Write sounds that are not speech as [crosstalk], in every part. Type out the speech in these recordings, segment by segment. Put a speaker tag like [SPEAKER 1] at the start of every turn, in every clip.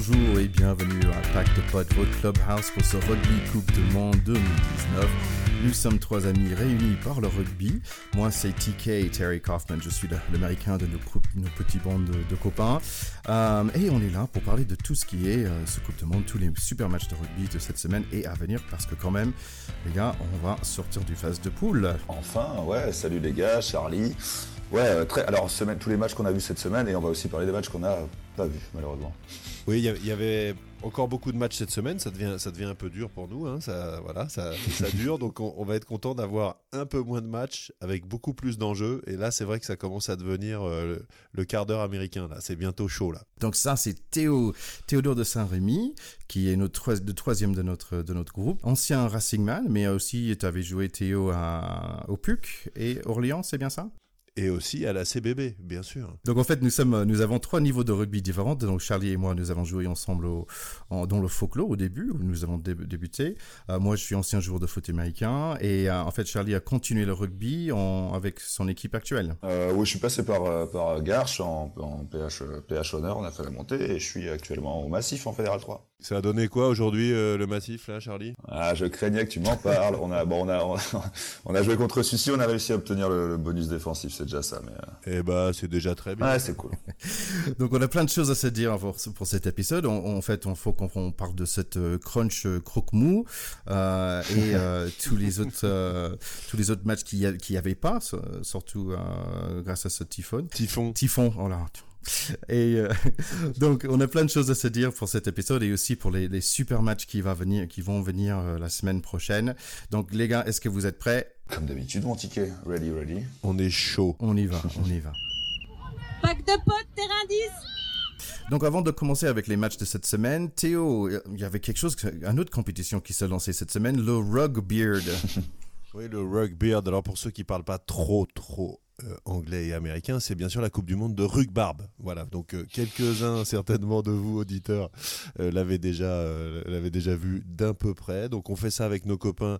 [SPEAKER 1] Bonjour et bienvenue à Pack de Pod, votre clubhouse pour ce rugby Coupe du Monde 2019. Nous sommes trois amis réunis par le rugby. Moi, c'est TK, Terry Kaufman. Je suis l'américain de nos, nos petits bandes de, copains. Euh, et on est là pour parler de tout ce qui est euh, ce Coupe du Monde, tous les super matchs de rugby de cette semaine et à venir. Parce que quand même, les gars, on va sortir du phase de poule.
[SPEAKER 2] Enfin, ouais, salut les gars, Charlie. Ouais, euh, très, alors semaine, tous les matchs qu'on a vus cette semaine et on va aussi parler des matchs qu'on n'a pas vus malheureusement.
[SPEAKER 3] Oui, il y, avait encore beaucoup de matchs cette semaine, ça devient, ça devient un peu dur pour nous, hein. ça, voilà, ça, ça [laughs] dure, donc on, va être content d'avoir un peu moins de matchs avec beaucoup plus d'enjeux. Et là, c'est vrai que ça commence à devenir euh, le, quart d'heure américain. Là, c'est bientôt chaud là.
[SPEAKER 1] Donc ça, c'est Théo, Théodore de Saint-Rémy, qui est notre le troisième de notre de notre groupe, ancien Racing Man, mais aussi tu avais joué Théo à, au PUC et Orléans, c'est bien ça?
[SPEAKER 3] Et aussi à la CBB, bien sûr.
[SPEAKER 1] Donc en fait, nous sommes, nous avons trois niveaux de rugby différents. Donc Charlie et moi, nous avons joué ensemble dans le folklore au début, où nous avons débuté. Euh, moi, je suis ancien joueur de foot américain, et euh, en fait, Charlie a continué le rugby avec son équipe actuelle.
[SPEAKER 2] Euh, oui, je suis passé par par Garches en, en PH PH honneur, on a fait la montée, et je suis actuellement au Massif en Fédéral 3.
[SPEAKER 3] Ça a donné quoi aujourd'hui le Massif là, Charlie?
[SPEAKER 2] Ah, je craignais que tu m'en parles. on a bon, on a [laughs] on a joué contre celui-ci, on a réussi à obtenir le, le bonus défensif c'est déjà ça. Mais...
[SPEAKER 3] Euh. Eh bah, c'est déjà très bien.
[SPEAKER 2] Ouais, c'est cool. [laughs]
[SPEAKER 1] Donc, on a plein de choses à se dire pour, pour cet épisode. en fait, il faut qu'on parle de cette euh, crunch euh, croque-mou et [laughs] tous les autres tous les autres matchs qui n'y avait pas, surtout grâce à ce typhon.
[SPEAKER 3] Typhon.
[SPEAKER 1] Typhon, oh là. Et [laughs] donc, on a plein de choses à se dire pour cet épisode et aussi pour les, les super matchs qui, va venir, qui vont venir la semaine prochaine. Donc, les gars, est-ce que vous êtes prêts?
[SPEAKER 2] Comme d'habitude, mon ticket. Ready, ready.
[SPEAKER 3] On est chaud.
[SPEAKER 1] On y va, on y va.
[SPEAKER 4] Pack de potes, terrain 10
[SPEAKER 1] donc avant de commencer avec les matchs de cette semaine, Théo, il y avait quelque chose, une autre compétition qui s'est lancée cette semaine, le Rugbeard. [laughs]
[SPEAKER 3] oui, le Rugbeard. Alors pour ceux qui parlent pas trop trop euh, anglais et américain, c'est bien sûr la Coupe du Monde de rugbarbe. Voilà, donc euh, quelques-uns [laughs] certainement de vous auditeurs euh, l'avaient déjà déjà vu d'un peu près. Donc on fait ça avec nos copains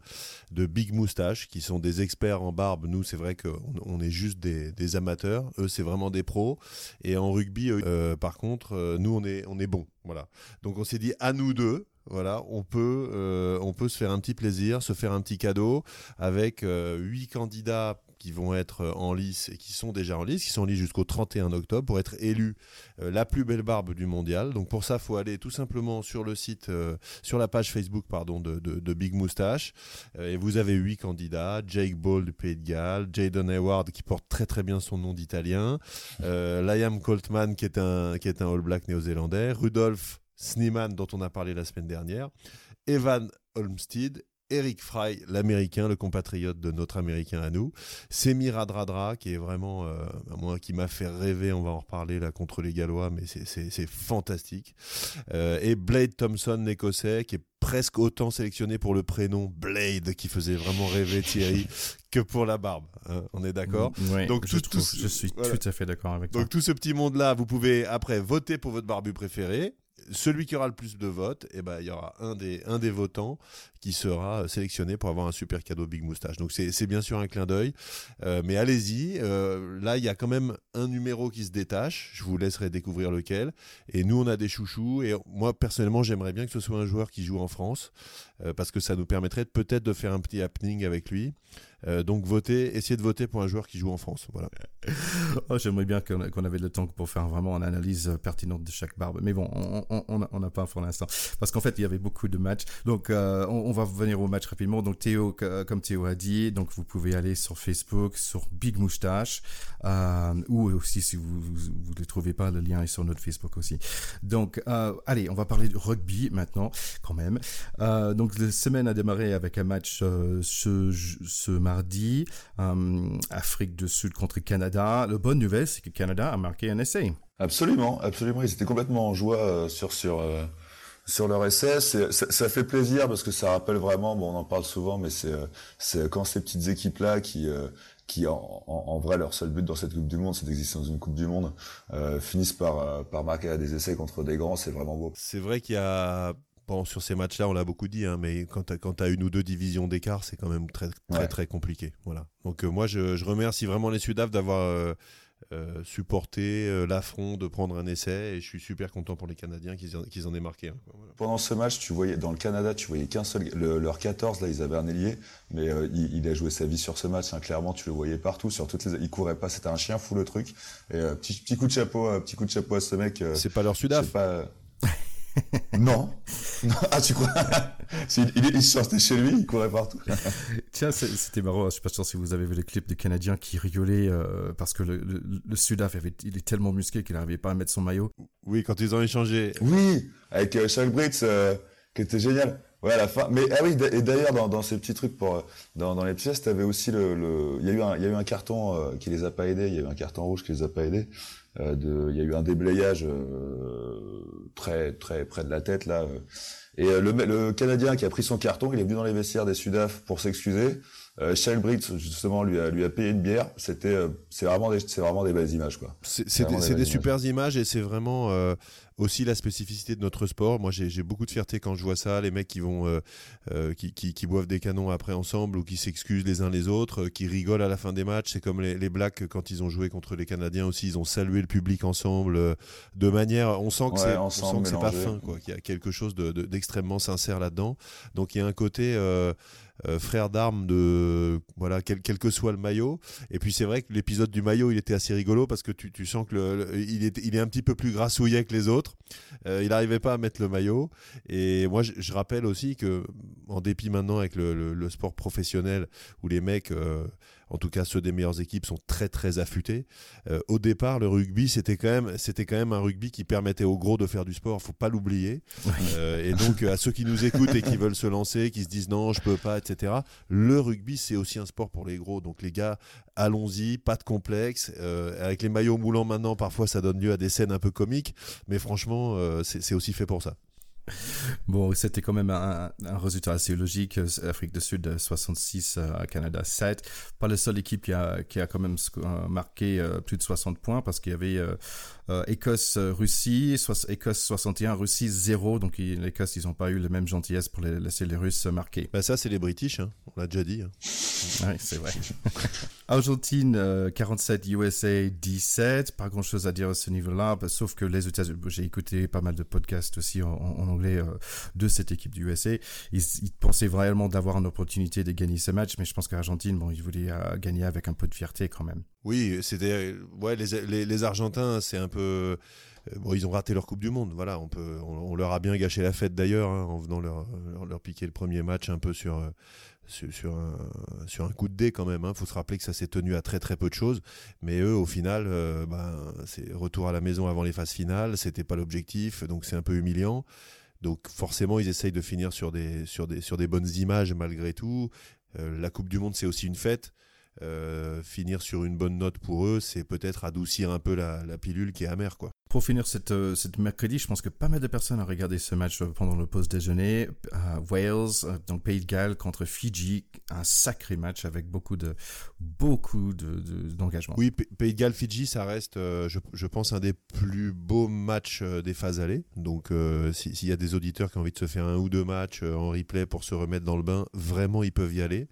[SPEAKER 3] de Big Moustache qui sont des experts en barbe. Nous, c'est vrai qu'on on est juste des, amateurs. Eux, c'est vraiment des pros. Et en rugby, par contre, nous, on est on est bons. Voilà. Donc on s'est dit à nous deux, voilà, on peut, on peut se faire un petit plaisir, se faire un petit cadeau avec huit candidats qui vont être euh, en lice et qui sont déjà en lice, qui sont en lice jusqu'au 31 octobre pour être élus euh, la plus belle barbe du mondial. Donc pour ça, il faut aller tout simplement sur le site, euh, sur la page Facebook pardon, de, de, Big Moustache. et vous avez huit candidats. Jake Ball du Pays de Galles, Jaden Hayward qui porte très très bien son nom d'italien, Liam Coltman qui est un qui est un All Black néo-zélandais, Rudolf Sneeman dont on a parlé la semaine dernière, Evan Olmstead Eric Fry, l'américain, le compatriote de notre américain à nous. Semir Radradra, qui est vraiment, euh, moi, qui m'a fait rêver, on va en reparler là contre les Gallois, mais c'est fantastique. Euh, et Blade Thompson, l'écossais, qui est presque autant sélectionné pour le prénom Blade, qui faisait vraiment rêver Thierry, que pour la barbe. Hein, on est d'accord?
[SPEAKER 1] Mm, Donc je, je suis tout à fait d'accord avec
[SPEAKER 3] Donc tout ce petit monde-là, vous pouvez après voter pour votre barbu préféré celui qui aura le plus de votes, eh ben, il y aura un des, un des votants qui sera sélectionné pour avoir un super cadeau Big Moustache. Donc c'est bien sûr un clin d'œil, euh, mais allez-y. Euh, là, il y a quand même un numéro qui se détache. Je vous laisserai découvrir lequel. Et nous, on a des chouchous. Et moi, personnellement, j'aimerais bien que ce soit un joueur qui joue en France, euh, parce que ça nous permettrait peut-être de faire un petit happening avec lui. Euh, donc votez, essayez de voter pour un joueur qui joue en France. Voilà. [laughs]
[SPEAKER 1] oh, J'aimerais bien qu'on avait le temps pour faire vraiment une analyse pertinente de chaque barbe. Mais bon, on n'a pas pour l'instant. Parce qu'en fait, il y avait beaucoup de matchs. Donc euh, on, va venir au match rapidement. Donc Théo, comme Théo a dit, donc vous pouvez aller sur Facebook, sur Big Moustache, euh, ou aussi si vous ne trouvez pas, le lien est sur notre Facebook aussi. Donc allez, on va parler de rugby maintenant, quand même. donc la semaine a démarré avec un match ce, mardi, euh, Afrique du Sud contre Canada. La bonne nouvelle, c'est que Canada a marqué un essai.
[SPEAKER 2] Absolument, absolument. Ils étaient complètement en joie euh, sur sur euh, sur leur essai. Ça, ça, fait plaisir parce que ça rappelle vraiment. Bon, on en parle souvent, mais c'est c'est quand ces petites équipes là qui qui en, en, vrai leur seul but dans cette Coupe du Monde, c'est d'exister dans une Coupe du Monde, finissent par par marquer des essais contre des grands. C'est vraiment beau.
[SPEAKER 3] C'est vrai qu'il y a sur ces matchs-là, on l'a beaucoup dit, hein, mais quand tu as, une ou deux divisions d'écart, c'est quand même très, très, très compliqué. Voilà. Donc, euh, moi, je, remercie vraiment les Sudaf d'avoir. Euh, euh, supporter euh, l'affront de prendre un essai et je suis super content pour les Canadiens qu'ils en, en, aient marqué
[SPEAKER 2] Pendant ce match, tu voyais dans le Canada, tu voyais qu'un seul, leur 14 là, ils avaient un ailier, mais il, a joué sa vie sur ce match. Hein, clairement, tu le voyais partout, sur toutes les, il courait pas, c'était un chien fou le truc. Et petit, petit coup de chapeau, petit coup de chapeau à ce mec.
[SPEAKER 3] C'est pas leur Sudaf. [laughs]
[SPEAKER 2] non. [laughs] Ah, tu crois? [laughs] Il, sortait chez lui, il courait partout.
[SPEAKER 1] Tiens, c'était marrant. Je suis pas sûr si vous avez vu les clips des Canadiens qui rigolaient euh, parce que le, le, Sudaf, il est tellement musclé qu'il n'arrivait pas à mettre son maillot.
[SPEAKER 3] Oui, quand ils ont échangé.
[SPEAKER 2] Oui, avec euh, Charles Brits, euh, qui était génial. Ouais, à la fin. Mais ah oui, et d'ailleurs, dans, dans, ces petits trucs, pour, dans, dans les pièces, t'avais aussi le, le, il y a eu un, il y a eu un carton qui les a pas aidés. Il y a eu un carton rouge qui les a pas aidés. Euh, de, il y a eu un déblayage euh, très très près de la tête là. Et euh, le, le, Canadien qui a pris son carton, il est venu dans les vestiaires des Sudaf pour s'excuser. Euh, Brits justement lui a lui a payé une bière. C'était c'est vraiment des c'est vraiment des belles images quoi.
[SPEAKER 3] C'est des, des, des super images et c'est vraiment aussi la spécificité de notre sport. Moi, j'ai beaucoup de fierté quand je vois ça, les mecs qui vont, euh, euh, qui, qui, boivent des canons après ensemble ou qui s'excusent les uns les autres, euh, qui rigolent à la fin des matchs. C'est comme les, les, Blacks quand ils ont joué contre les Canadiens aussi, ils ont salué le public ensemble de manière, on sent que c'est pas fin, quoi, qu'il y a quelque chose d'extrêmement sincère là-dedans. Donc il y a un côté euh, frère d'armes de voilà quel, que soit le maillot. Et puis c'est vrai que l'épisode du maillot, il était assez rigolo parce que tu, tu sens que il, est, il est un petit peu plus grassouillet que les autres. Euh, il n'arrivait pas à mettre le maillot. Et moi, je, je, rappelle aussi que en dépit maintenant avec le, le, sport professionnel où les mecs euh, en tout cas ceux des meilleures équipes sont très très affûtés. Euh, au départ, le rugby c'était quand même c'était quand même un rugby qui permettait aux gros de faire du sport. Faut pas l'oublier. Euh, et donc à ceux qui nous écoutent et qui veulent se lancer, qui se disent non je peux pas, etc. Le rugby c'est aussi un sport pour les gros. Donc les gars, allons-y, pas de complexe. Euh, avec les maillots moulants maintenant, parfois ça donne lieu à des scènes un peu comiques, mais franchement c'est aussi fait pour ça. [laughs]
[SPEAKER 1] Bon, c'était quand même un, résultat assez logique. Afrique du Sud 66, à Canada 7. Pas la seule équipe qui a, qui a quand même marqué euh, plus de 60 points parce qu'il y avait euh, euh, Écosse, Russie, Écosse 61, Russie 0. Donc l'Écosse, ils n'ont pas eu la même gentillesse pour laisser les Russes marquer.
[SPEAKER 3] Bah ça, c'est les British, hein. on l'a déjà dit. Hein. [laughs]
[SPEAKER 1] oui, c'est vrai. [laughs] Argentine 47, USA 17. Pas grand chose à dire à ce niveau-là, bah, sauf que les États-Unis, j'ai écouté pas mal de podcasts aussi en, anglais euh, de cette équipe du USA. Ils, pensaient vraiment d'avoir une opportunité de gagner ce match, mais je pense qu'Argentine, bon, ils voulaient euh, gagner avec un peu de fierté quand même.
[SPEAKER 3] Oui, c'était ouais, les, les, Argentins, c'est un peu euh, bon, ils ont raté leur Coupe du Monde. Voilà, on peut, on, leur a bien gâché la fête d'ailleurs hein, en venant leur, leur, piquer le premier match un peu sur sur, un, sur un coup de dé quand même. Il hein. faut se rappeler que ça s'est tenu à très très peu de choses. Mais eux, au final, ben, c'est retour à la maison avant les phases finales. C'était pas l'objectif, donc c'est un peu humiliant. Donc forcément, ils essayent de finir sur des, sur des, sur des bonnes images malgré tout. Euh, la Coupe du Monde, c'est aussi une fête. Euh, finir sur une bonne note pour eux, c'est peut-être adoucir un peu la, la pilule qui est amère, quoi.
[SPEAKER 1] Pour finir euh, cette mercredi, je pense que pas mal de personnes ont regardé ce match pendant le pause déjeuner. Wales, euh, donc Pays de Galles contre Fidji, un sacré match avec beaucoup de beaucoup de, d'engagement.
[SPEAKER 3] oui, Pays de Galles Fidji, ça reste, euh, je, pense, un des plus beaux matchs des phases allées. Donc, s'il y a des auditeurs qui ont envie de se faire un ou deux matchs en replay pour se remettre dans le bain, vraiment, ils peuvent y aller.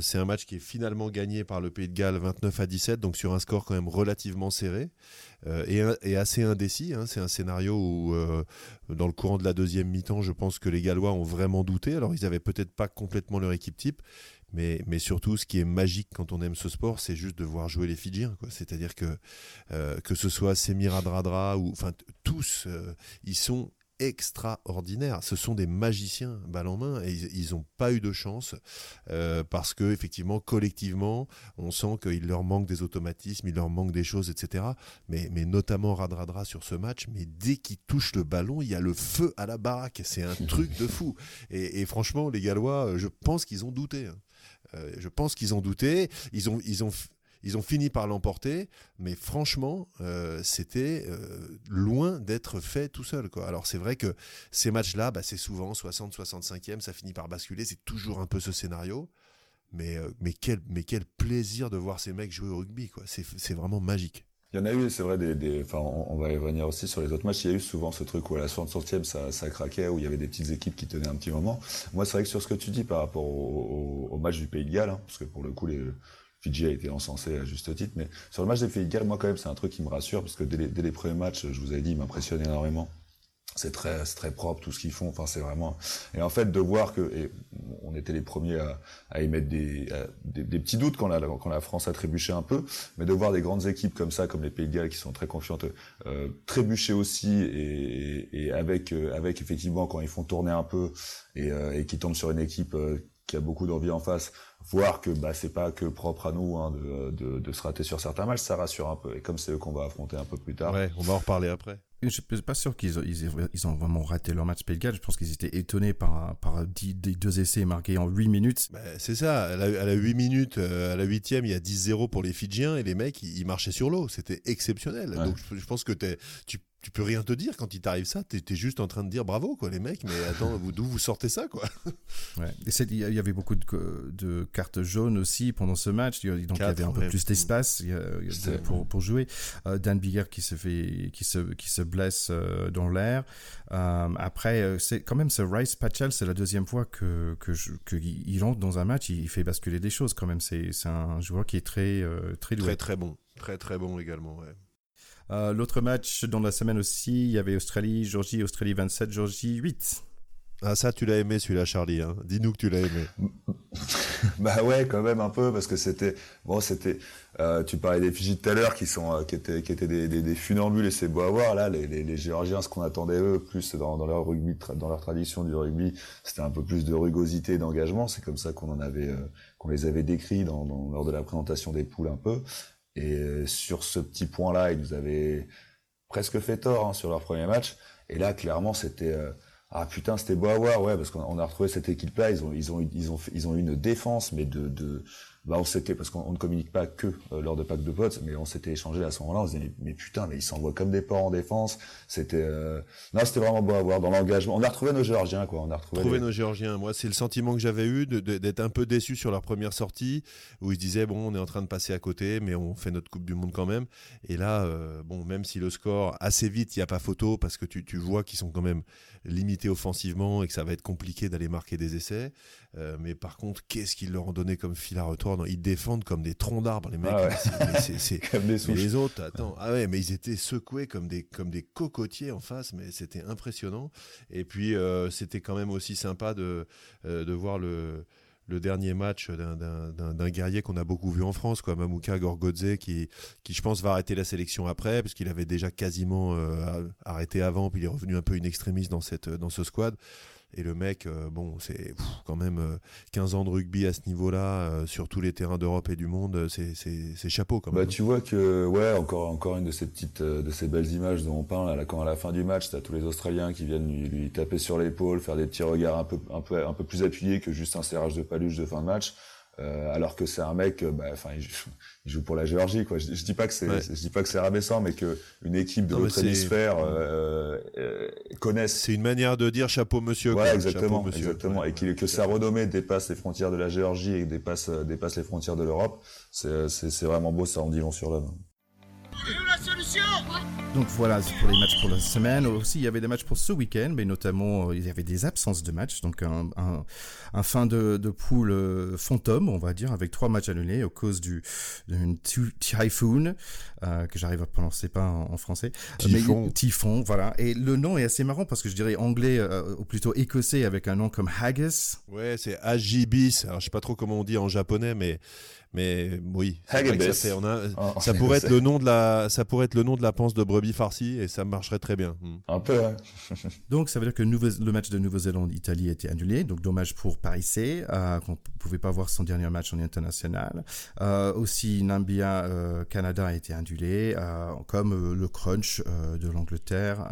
[SPEAKER 3] c'est un match qui est finalement gagné par le Pays de Galles 29 à 17, donc sur un score quand même relativement serré. Euh, et, assez indécis. Hein. C'est un scénario où, euh, dans le courant de la deuxième mi-temps, je pense que les Gallois ont vraiment douté. Alors, ils n'avaient peut-être pas complètement leur équipe type, mais, surtout, ce qui est magique quand on aime ce sport, c'est juste de voir jouer les Fidjiens. C'est-à-dire que euh, que ce soit Semir Adradra ou enfin tous, ils sont extraordinaires. Ce sont des magiciens balle en main et ils n'ont pas eu de chance euh, parce que effectivement collectivement on sent qu'il leur manque des automatismes, il leur manque des choses, etc. Mais, mais notamment Radradra sur ce match, mais dès qu'il touche le ballon, il y a le feu à la baraque. C'est un truc de fou. Et, franchement, les Gallois, je pense qu'ils ont douté. Hein. Euh, je pense qu'ils ont douté. Ils ont, ils ont, ils ont fini par l'emporter, mais franchement, euh, c'était euh, loin d'être fait tout seul. Alors c'est vrai que ces matchs-là, bah, c'est souvent 60-65e, ça finit par basculer, c'est toujours un peu ce scénario. Mais, euh, mais, quel, mais quel plaisir de voir ces mecs jouer au rugby, quoi. C'est, vraiment magique.
[SPEAKER 2] Il y en a eu, c'est vrai, des, des enfin, on, va y revenir aussi sur les autres matchs. Il y a eu souvent ce truc où à la 60e, ça, ça craquait, où il y avait des petites équipes qui tenaient un petit moment. Moi, c'est vrai que sur ce que tu dis par rapport au, match du Pays de Galles, hein, parce que pour le coup, les, Fidji a été encensé à juste titre. Mais sur le match des Pays de Galles, moi quand même, c'est un truc qui me rassure parce que dès les, dès les premiers matchs, je vous avais dit, ils m'impressionnent énormément c'est très très propre tout ce qu'ils font enfin c'est vraiment et en fait de voir que et on était les premiers à, à émettre des, des, petits doutes quand la quand la France a trébuché un peu mais de voir des grandes équipes comme ça comme les Pays de Galles qui sont très confiantes euh, trébucher aussi et, et avec euh, avec effectivement quand ils font tourner un peu et, euh, et qui tombent sur une équipe euh, qui a beaucoup d'envie en face voir que bah c'est pas que propre à nous hein, de, de, de, se rater sur certains matchs ça rassure un peu et comme c'est eux qu'on va affronter un peu plus tard
[SPEAKER 3] ouais on va en reparler après
[SPEAKER 1] je suis pas sûr qu'ils ils, ils ont vraiment raté leur match Pays Je pense qu'ils étaient étonnés par, par deux essais marqués en 8 minutes.
[SPEAKER 3] Bah, c'est ça. À la, 8 minutes, euh, à la 8 il y a 10-0 pour les Fidjiens et les mecs, ils, marchaient sur l'eau. C'était exceptionnel. Donc je, pense que tu tu peux rien te dire quand il t'arrive ça. Tu es, juste en train de dire bravo, quoi, les mecs. Mais attends, [laughs] d'où vous sortez ça, quoi?
[SPEAKER 1] Ouais. Il y avait beaucoup de, de, cartes jaunes aussi pendant ce match. Donc il y avait un peu plus d'espace pour, pour, jouer. Euh, Dan Bigger qui se fait, qui se, qui se blesse euh, dans l'air. Euh, après, c'est quand même ce Rice Patchell, c'est la deuxième fois que, que, que il entre dans un match. Il, fait basculer des choses quand même. C'est un joueur qui est très, très
[SPEAKER 3] Très, très bon. Très, très bon également, ouais.
[SPEAKER 1] Euh, l'autre match dans la semaine aussi, il y avait Australie, Georgie, Australie 27, Georgie 8.
[SPEAKER 3] Ah ça tu l'as aimé celui-là Charlie, hein. dis-nous que tu l'as aimé. [laughs]
[SPEAKER 2] bah ouais quand même un peu parce que c'était bon c'était euh, tu parlais des Fidji tout à l'heure qui sont euh, qui étaient qui étaient des, des, des, funambules et c'est beau à voir là les, les, les Géorgiens ce qu'on attendait eux plus dans, dans leur rugby dans leur tradition du rugby c'était un peu plus de rugosité d'engagement c'est comme ça qu'on en avait qu'on les avait décrits dans, dans, lors de la présentation des poules un peu et euh, sur ce petit point-là, ils nous avaient presque fait tort hein, sur leur premier match. Et là, clairement, c'était euh, ah putain, c'était beau à voir, ouais, parce qu'on a retrouvé cette équipe-là. Ils ont ils ont ils ont ils ont eu une défense, mais de de bah on s'était parce qu'on ne communique pas que euh, lors de packs de potes, mais on s'était échangé à ce moment-là. On se disait mais, putain, mais ils s'envoient comme des porcs en défense. C'était euh... non, c'était vraiment beau à voir dans l'engagement. On a retrouvé nos Géorgiens quoi. On a retrouvé
[SPEAKER 3] nos Géorgiens. Moi, c'est le sentiment que j'avais eu d'être un peu déçu sur leur première sortie où ils se disaient bon, on est en train de passer à côté, mais on fait notre Coupe du Monde quand même. Et là, euh, bon, même si le score assez vite, il y a pas photo parce que tu tu vois qu'ils sont quand même limités offensivement et que ça va être compliqué d'aller marquer des essais. Euh, mais par contre, qu'est-ce qu'ils leur ont donné comme fil à retour? Ils défendent comme des troncs d'arbres, les mecs. Ah c'est, [laughs] les autres, attends. Ah ouais, mais ils étaient secoués comme des, comme des cocotiers en face, mais c'était impressionnant. Et puis, euh, c'était quand même aussi sympa de, euh, de voir le, le dernier match d'un guerrier qu'on a beaucoup vu en France, quoi, Mamouka Gorgodze, qui, je pense va arrêter la sélection après, parce qu'il avait déjà quasiment arrêté avant, puis il est revenu un peu une extrémiste dans, cette, dans ce squad. Et le mec, euh, bon, c'est quand même 15 euh, ans de rugby à ce niveau-là, euh, sur tous les terrains d'Europe et du monde, c'est chapeau quand
[SPEAKER 2] bah,
[SPEAKER 3] même.
[SPEAKER 2] Bah, tu vois que, ouais, encore, encore une de ces petites, de ces belles images dont on parle, quand à la fin du match, t'as tous les Australiens qui viennent lui, taper sur l'épaule, faire des petits regards un peu, un peu, un peu plus appuyés que juste un serrage de paluche de fin de match. Euh, alors que c'est un mec, euh, bah, enfin, il, joue pour la Géorgie, quoi. Je, dis pas que c'est, je dis pas que c'est rabaissant, mais que une équipe de l'autre hémisphère euh, euh, connaisse.
[SPEAKER 3] C'est une manière de dire chapeau monsieur.
[SPEAKER 2] Voilà, exactement, monsieur, exactement, et que sa renommée dépasse les frontières de la Géorgie et dépasse dépasse les frontières de l'Europe. C'est, c'est, c'est vraiment beau, ça en dit long sur l'homme.
[SPEAKER 1] Donc voilà pour les matchs pour la semaine. Aussi, il y avait des matchs pour ce week-end, mais notamment il y avait des absences de matchs. Donc un, un, un fin de, de poule euh, fantôme, on va dire, avec trois matchs annulés au cause du d'une typhoon euh, que j'arrive à prononcer pas en, français.
[SPEAKER 3] Typhon.
[SPEAKER 1] typhon, voilà. Et le nom est assez marrant parce que je dirais anglais euh, ou plutôt écossais avec un nom comme haggis.
[SPEAKER 3] Ouais, c'est Agibis. Alors je sais pas trop comment on dit en japonais, mais mais oui, ça, fait, on a, oh, ça pourrait être le nom de la, ça pourrait être le nom de la panse de brebis farcie et ça marcherait très bien.
[SPEAKER 2] Hmm. Un peu. Hein. [laughs]
[SPEAKER 1] donc ça veut dire que le match de Nouvelle-Zélande-Italie a été annulé. Donc dommage pour Paris C, euh, qu'on pouvait pas voir son dernier match en international. Euh, aussi Nambia euh, Canada a été annulé, euh, comme euh, le crunch euh, de l'Angleterre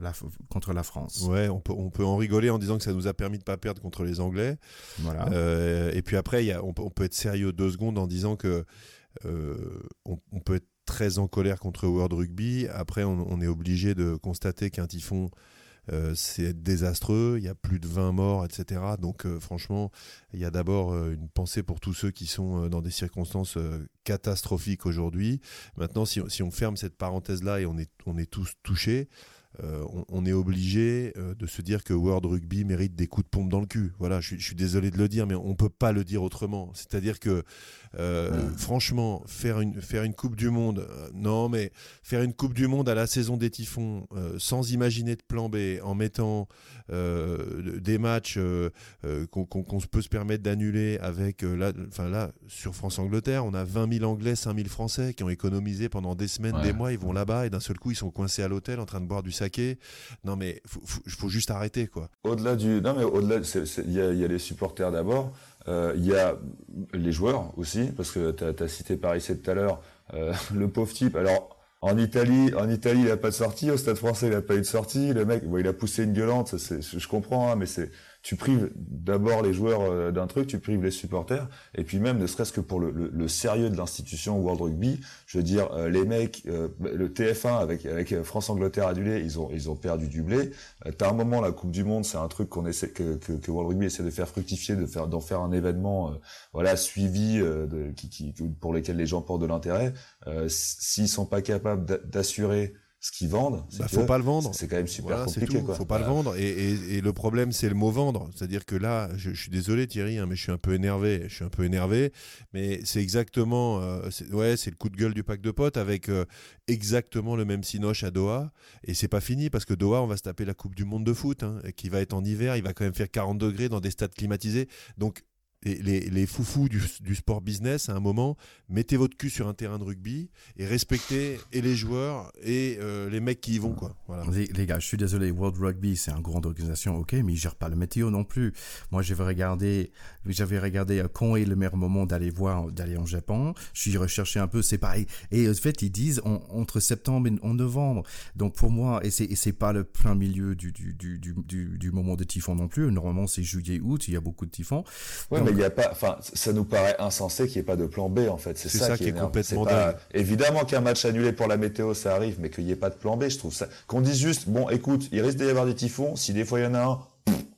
[SPEAKER 1] la, contre la France.
[SPEAKER 3] Ouais, on peut on peut en rigoler en disant que ça nous a permis de pas perdre contre les Anglais. Voilà. et puis après, y a, on, on peut être sérieux deux secondes en disant que euh, on, peut être très en colère contre World Rugby. Après, on, est obligé de constater qu'un typhon, euh, c'est désastreux. Il y a plus de 20 morts, etc. Donc, euh, franchement, il y a d'abord une pensée pour tous ceux qui sont dans des circonstances catastrophiques aujourd'hui. Maintenant, si, on ferme cette parenthèse-là et on est, on est tous touchés, euh, on, est obligé euh, de se dire que World Rugby mérite des coups de pompe dans le cul. Voilà, je, suis désolé de le dire, mais on peut pas le dire autrement. C'est-à-dire que, euh, franchement, faire une, faire une Coupe du Monde, non, mais faire une Coupe du Monde à la saison des typhons, sans imaginer de plan B, en mettant des matchs qu'on peut se permettre d'annuler avec, là, enfin là, sur France-Angleterre, on a 20 000 Anglais, 5 000 Français qui ont économisé pendant des semaines, des mois, ils vont là-bas et d'un seul coup, ils sont coincés à l'hôtel en train de boire du Non, mais il faut, juste arrêter, quoi.
[SPEAKER 2] Au-delà du, non mais au-delà, il y, a, les supporters d'abord. Euh, il y a les joueurs aussi, parce que tu as, cité Paris tout à l'heure, euh, [laughs] le pauvre type. Alors, en Italie, en Italie, il a pas de sortie. Au Stade Français, il a pas eu de sortie. Le mec, il a poussé une gueulante. je comprends, hein, mais c'est tu prives d'abord les joueurs euh, d'un truc, tu prives les supporters, et puis même ne serait-ce que pour le, le, sérieux de l'institution World Rugby, je veux dire, euh, les mecs, euh, le TF1 avec avec France Angleterre adulé, ils ont ils ont perdu du blé. T'as un moment la Coupe du Monde, c'est un truc qu'on essaie que, que, que, World Rugby essaie de faire fructifier, de faire d'en faire un événement, voilà, suivi, de, qui, qui, pour lesquels les gens portent de l'intérêt. S'ils sont pas capables d'assurer ce qu'ils vendent.
[SPEAKER 3] Bah, faut pas le vendre.
[SPEAKER 2] C'est quand même super compliqué.
[SPEAKER 3] Quoi. Faut pas le vendre. Et, le problème, c'est le mot vendre. C'est-à-dire que là, je, suis désolé Thierry, hein, mais je suis un peu énervé. Je suis un peu énervé. Mais c'est exactement, euh, ouais, c'est le coup de gueule du pack de potes avec euh, exactement le même sinoche à Doha. Et c'est pas fini parce que Doha, on va se taper la Coupe du Monde de foot, hein, qui va être en hiver. Il va quand même faire 40 degrés dans des stades climatisés. Donc les, les, foufous du, sport business, à un moment, mettez votre cul sur un terrain de rugby et respectez et les joueurs et euh, les mecs qui y vont. Quoi. Voilà.
[SPEAKER 1] Les, gars, je suis désolé, World Rugby, c'est une grande organisation, ok, mais ils gèrent pas le météo non plus. Moi, j'avais regardé, j'avais regardé euh, quand est le meilleur moment d'aller voir, d'aller en Japon. Je suis recherché un peu, c'est pareil. Et en fait, ils disent entre septembre et en novembre. Donc pour moi, et c'est, pas le plein milieu du, du, du, du, du moment de typhon non plus. Normalement, c'est juillet, août, il y a beaucoup de typhons
[SPEAKER 2] mais il y a pas, enfin, ça nous paraît insensé qu'il n'y ait pas de plan B en fait. C'est ça, qui, est, complètement pas, Évidemment qu'un match annulé pour la météo, ça arrive, mais qu'il n'y ait pas de plan B, je trouve ça. Qu'on dise juste, bon, écoute, il risque d'y avoir des typhons. Si des fois il y en a un,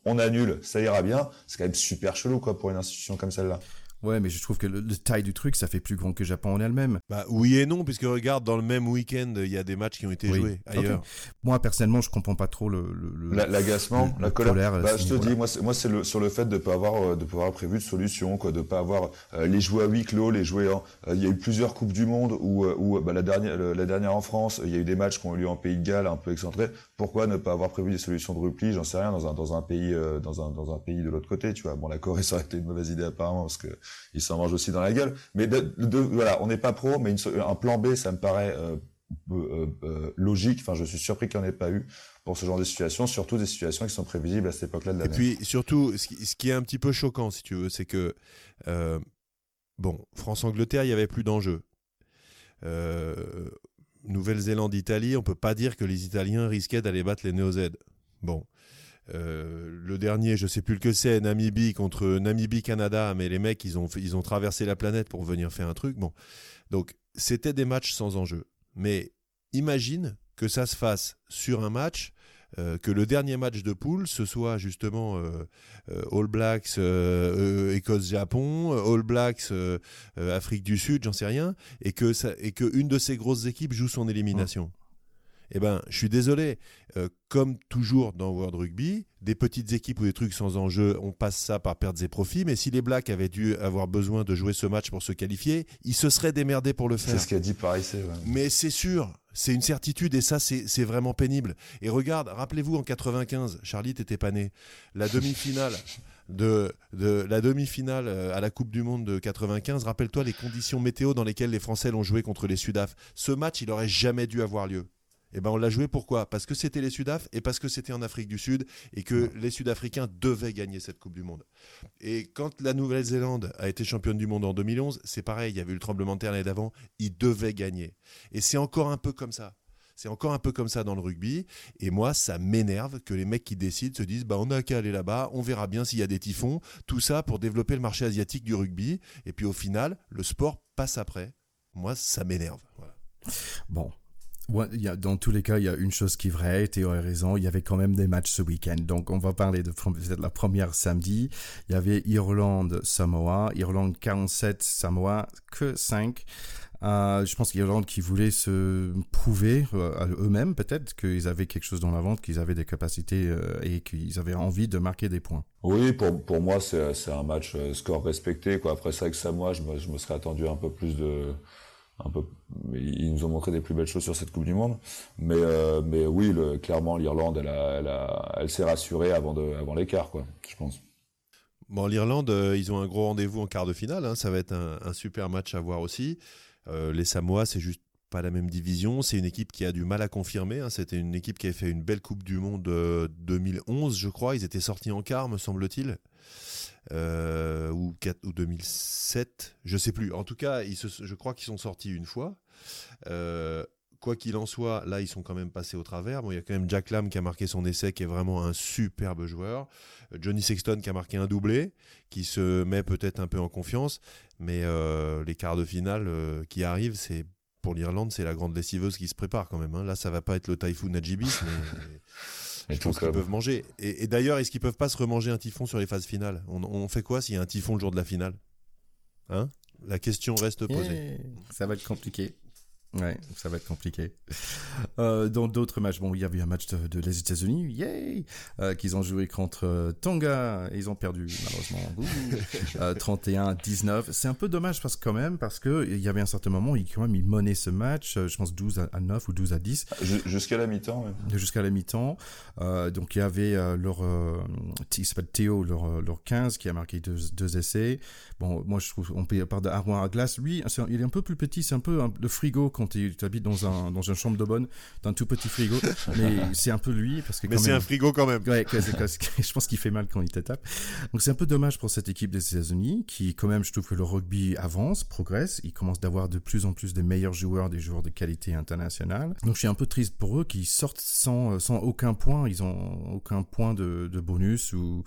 [SPEAKER 2] on annule, ça ira bien. C'est quand même super chelou quoi pour une institution comme celle-là.
[SPEAKER 1] Ouais, mais je trouve que le, taille du truc, ça fait plus grand que Japon en elle-même.
[SPEAKER 3] Bah oui et non, puisque regarde, dans le même week-end, il y a des matchs qui ont été joués ailleurs.
[SPEAKER 1] Moi, personnellement, je comprends pas trop le...
[SPEAKER 2] L'agacement, la, colère. bah, je te dis, moi, c'est le, sur le fait de pas avoir, euh, de pas avoir prévu de solution, quoi, de pas avoir euh, les jouer à huis clos, les jouer en... Euh, il y a eu plusieurs Coupes du Monde où, où bah, la, dernière, la dernière en France, il y a eu des matchs qui ont eu lieu en Pays de Galles, un peu excentrés. Pourquoi ne pas avoir prévu des solutions de repli? J'en sais rien, dans un, dans un pays, dans un, dans un pays de l'autre côté, tu vois. Bon, la Corée, [laughs] ça aurait été une mauvaise idée apparemment, parce que ils s'en mangent aussi dans la gueule. Mais de, voilà, on n'est pas pro, mais un plan B, ça me paraît euh, euh, euh, logique. Enfin, je suis surpris qu'il n'y en ait pas eu pour ce genre de situation, surtout des situations qui sont prévisibles à cette époque-là de l'année.
[SPEAKER 3] Et puis surtout, ce qui, est un petit peu choquant, si tu veux, c'est que bon, France-Angleterre, il y avait plus d'enjeux. Nouvelle-Zélande-Italie, on peut pas dire que les Italiens risquaient d'aller battre les Néo-Z. Bon, euh, le dernier, je sais plus le que c'est, Namibie contre Namibie Canada, mais les mecs ils ont ils ont traversé la planète pour venir faire un truc. Bon, donc c'était des matchs sans enjeu. Mais imagine que ça se fasse sur un match, euh, que le dernier match de poule ce soit justement euh, All Blacks Écosse-Japon, All Blacks Afrique du Sud, j'en sais rien, et que et que une de ces grosses équipes joue son élimination eh ben, je suis désolé. Euh, comme toujours dans World Rugby, des petites équipes ou des trucs sans enjeu, on passe ça par pertes et profits. Mais si les Blacks avaient dû avoir besoin de jouer ce match pour se qualifier, ils se seraient démerdés pour le faire.
[SPEAKER 2] C'est ce qu'a dit Paris.
[SPEAKER 3] Mais c'est sûr, c'est une certitude et ça, c'est vraiment pénible. Et regarde, rappelez-vous en 95, Charlie, t'étais pas né. La demi-finale. De, de, la demi-finale euh, à la Coupe du Monde de 95. Rappelle-toi les conditions météo dans lesquelles les Français l'ont joué contre les Sudaf. Ce match, il aurait jamais dû avoir lieu. Eh ben on l'a joué pourquoi? Parce que c'était les Sudaf et parce que c'était en Afrique du Sud et que les Sud-Africains devaient gagner cette Coupe du Monde. Et quand la Nouvelle-Zélande a été championne du monde en 2011, c'est pareil, il y avait eu le tremblement de terre l'année d'avant, ils devaient gagner. Et c'est encore un peu comme ça. C'est encore un peu comme ça dans le rugby. Et moi, ça m'énerve que les mecs qui décident se disent bah, on n'a qu'à aller là-bas, on verra bien s'il y a des typhons. Tout ça pour développer le marché asiatique du rugby. Et puis au final, le sport passe après. Moi, ça m'énerve.
[SPEAKER 1] Bon, dans tous les cas, il y a une chose qui est vraie, Théo a raison, il y avait quand même des matchs ce week-end. Donc on va parler de la première samedi. Il y avait Irlande-Samoa, Irlande 47, Samoa que 5. Euh, je pense l'Irlande qui voulait se prouver euh, eux-mêmes peut-être qu'ils avaient quelque chose dans la vente, qu'ils avaient des capacités euh, et qu'ils avaient envie de marquer des points.
[SPEAKER 2] Oui, pour, pour moi c'est un match score respecté. Quoi. Après ça, avec Samoa, je me, je me serais attendu un peu plus de... Un peu, ils nous ont montré des plus belles choses sur cette Coupe du Monde, mais mais oui, clairement l'Irlande, elle, a, elle, a, elle s'est rassurée avant de avant l'écart, quoi, je pense.
[SPEAKER 3] Bon, l'Irlande, ils ont un gros rendez-vous en quart de finale. Hein. Ça va être un, un, super match à voir aussi. Euh, les Samoa, c'est juste pas la même division. C'est une équipe qui a du mal à confirmer. Hein. C'était une équipe qui avait fait une belle Coupe du Monde 2011, euh, je crois. Ils étaient sortis en quart, me semble-t-il. Euh, ou, 4, ou 2007, je sais plus. En tout cas, je crois qu'ils sont sortis une fois. quoi qu'il en soit, là, ils sont quand même passés au travers. Bon, il y a quand même Jack Lam qui a marqué son essai, qui est vraiment un superbe joueur. Johnny Sexton qui a marqué un doublé, qui se met peut-être un peu en confiance. Mais euh, les quarts de finale euh, qui arrivent, c'est pour l'Irlande, c'est la grande lessiveuse qui se prépare quand même. Hein. Là, ça va pas être le typhoon Najibis, mais [laughs] je pense qu'ils peuvent manger. Et, d'ailleurs, est-ce qu'ils peuvent pas se remanger un typhon sur les phases finales? On, fait quoi s'il y a un typhon le jour de la finale? Hein? La question reste posée.
[SPEAKER 1] ça va être compliqué. Ouais, ça va être compliqué. Euh, dans d'autres matchs, bon, il y avait un match de, les États-Unis, yay, euh, qu'ils ont joué contre euh, Tonga, ils ont perdu malheureusement, 31-19. [laughs] C'est un peu dommage parce quand même parce que il y avait un certain moment, ils quand même ils menaient ce match, je pense 12 à, 9 ou 12 à 10.
[SPEAKER 2] Jusqu'à la mi-temps.
[SPEAKER 1] Jusqu'à la mi-temps. donc il y avait leur, il s'appelle Théo, leur, leur 15 qui a marqué deux, deux essais. Bon, moi je trouve, on peut part de Armoire à glace, lui, il est un peu plus petit, c'est un peu le frigo quand tu habites dans, un, dans une chambre de bonne, dans un tout petit frigo. [laughs] mais c'est un peu lui. Parce que
[SPEAKER 3] mais c'est un frigo quand même.
[SPEAKER 1] Ouais, [laughs] je pense qu'il fait mal quand il te tape. Donc c'est un peu dommage pour cette équipe des États-Unis qui, quand même, je trouve que le rugby avance, progresse. Il commence d'avoir de plus en plus de meilleurs joueurs, des joueurs de qualité internationale. Donc je suis un peu triste pour eux qui sortent sans, sans aucun point. Ils ont aucun point de, de bonus ou,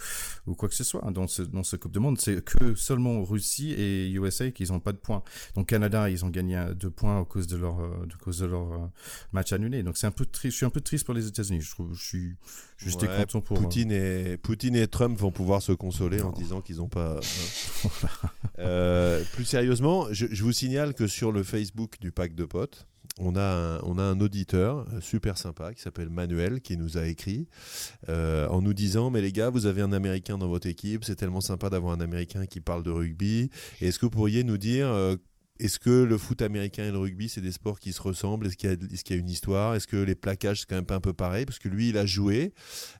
[SPEAKER 1] ou quoi que ce soit dans ce, dans ce Coupe de Monde. C'est que seulement Russie et USA qui n'ont pas de points. Donc Canada, ils ont gagné deux points à cause de leur, euh, de cause de leur euh, match annulé. Donc c'est un peu triste. Je suis un peu triste pour les États-Unis. Je trouve, je suis juste content pour
[SPEAKER 3] Poutine et Poutine et Trump vont pouvoir se consoler en disant qu'ils n'ont pas. [laughs] Euh, plus sérieusement, je, vous signale que sur le Facebook du pack de potes, on a, un, on a un auditeur super sympa qui s'appelle Manuel qui nous a écrit en nous disant mais les gars vous avez un américain dans votre équipe c'est tellement sympa d'avoir un américain qui parle de rugby est-ce que vous pourriez nous dire est-ce que le foot américain et le rugby, c'est des sports qui se ressemblent? Est-ce qu'il y, a une histoire? Est-ce que les plaquages, c'est quand même pas un peu pareil? Parce que lui, il a joué.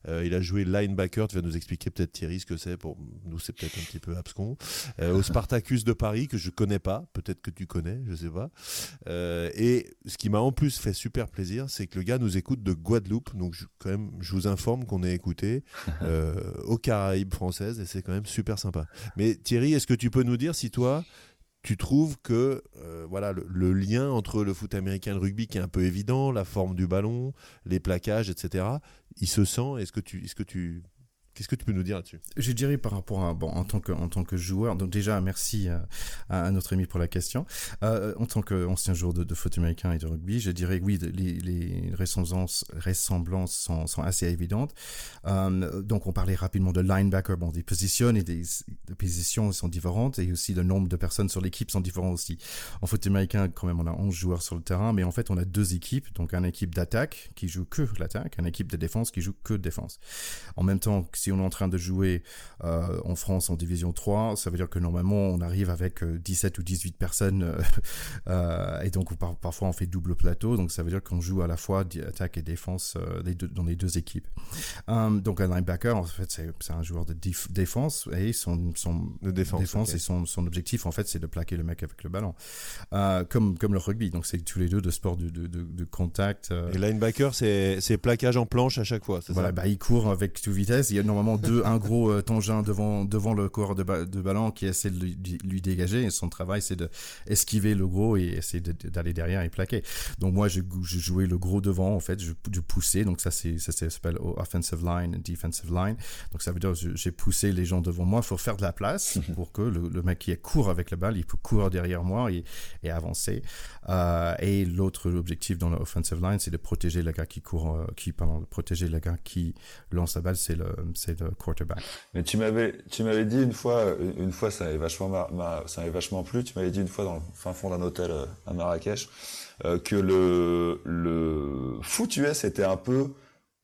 [SPEAKER 3] Euh, il a joué linebacker. Tu vas nous expliquer peut-être, Thierry, ce que c'est. Pour nous, c'est peut-être un petit peu abscon. Euh, au Spartacus de Paris, que je connais pas. Peut-être que tu connais, je sais pas. Euh, et ce qui m'a en plus fait super plaisir, c'est que le gars nous écoute de Guadeloupe. Donc, je, quand même, je vous informe qu'on est écouté [laughs] aux Caraïbes françaises. Et c'est quand même super sympa. Mais Thierry, est-ce que tu peux nous dire si toi tu trouves que euh, voilà le, lien entre le foot américain et le rugby qui est un peu évident, la forme du ballon, les plaquages, etc. Il se sent. Est-ce que tu, est-ce que tu Qu'est-ce que tu peux nous dire là-dessus?
[SPEAKER 1] Je dirais par rapport à bon en tant que en tant que joueur. Donc déjà merci à, à notre ami pour la question. Euh, en tant qu'ancien joueur de, de, foot américain et de rugby, je dirais oui les, ressemblances ressemblances sont, sont assez évidentes. Euh, donc on parlait rapidement de linebacker. Bon des positions et des, positions sont différentes et aussi le nombre de personnes sur l'équipe sont différents aussi. En foot américain quand même on a 11 joueurs sur le terrain, mais en fait on a deux équipes. Donc une équipe d'attaque qui joue que l'attaque, une équipe de défense qui joue que défense. En même temps si on est en train de jouer euh, en France en division 3, ça veut dire que normalement on arrive avec 17 euh, ou 18 personnes [laughs] euh, et donc parfois on fait double plateau, donc ça veut dire qu'on joue à la fois attaque et défense les deux, dans les deux équipes. donc un linebacker en fait c'est un joueur de défense et son, son
[SPEAKER 3] de défense,
[SPEAKER 1] et son, son, objectif en fait c'est de plaquer le mec avec le ballon, comme comme le rugby. Donc c'est tous les deux de sport de, de, de, contact.
[SPEAKER 3] Et linebacker c'est plaquage en planche à chaque fois.
[SPEAKER 1] Voilà,
[SPEAKER 3] ça?
[SPEAKER 1] bah, il court avec toute vitesse. Il y a normalement deux, un gros euh, tangent devant, devant le corps de, de, ballon qui essaie de lui, dégager. Et son travail, c'est d'esquiver le gros et essayer d'aller derrière et plaquer. Donc moi, je, je, jouais le gros devant, en fait. Je, je poussais. Donc ça, c'est, ça s'appelle offensive line defensive line. Donc ça veut dire j'ai poussé les gens devant moi. Faut faire de la place pour que le, mec qui est court avec la balle, il peut courir derrière moi et, et avancer. Euh, et l'autre objectif dans l'offensive line, c'est de protéger le gars qui court, euh, qui, pardon, de protéger le gars qui lance la balle. C'est le, c'est le quarterback.
[SPEAKER 2] Mais tu m'avais, tu m'avais dit une fois, une fois, ça m'avait vachement, ça m'avait vachement plu. Tu m'avais dit une fois dans le fin fond d'un hôtel à Marrakech que le le foot US un peu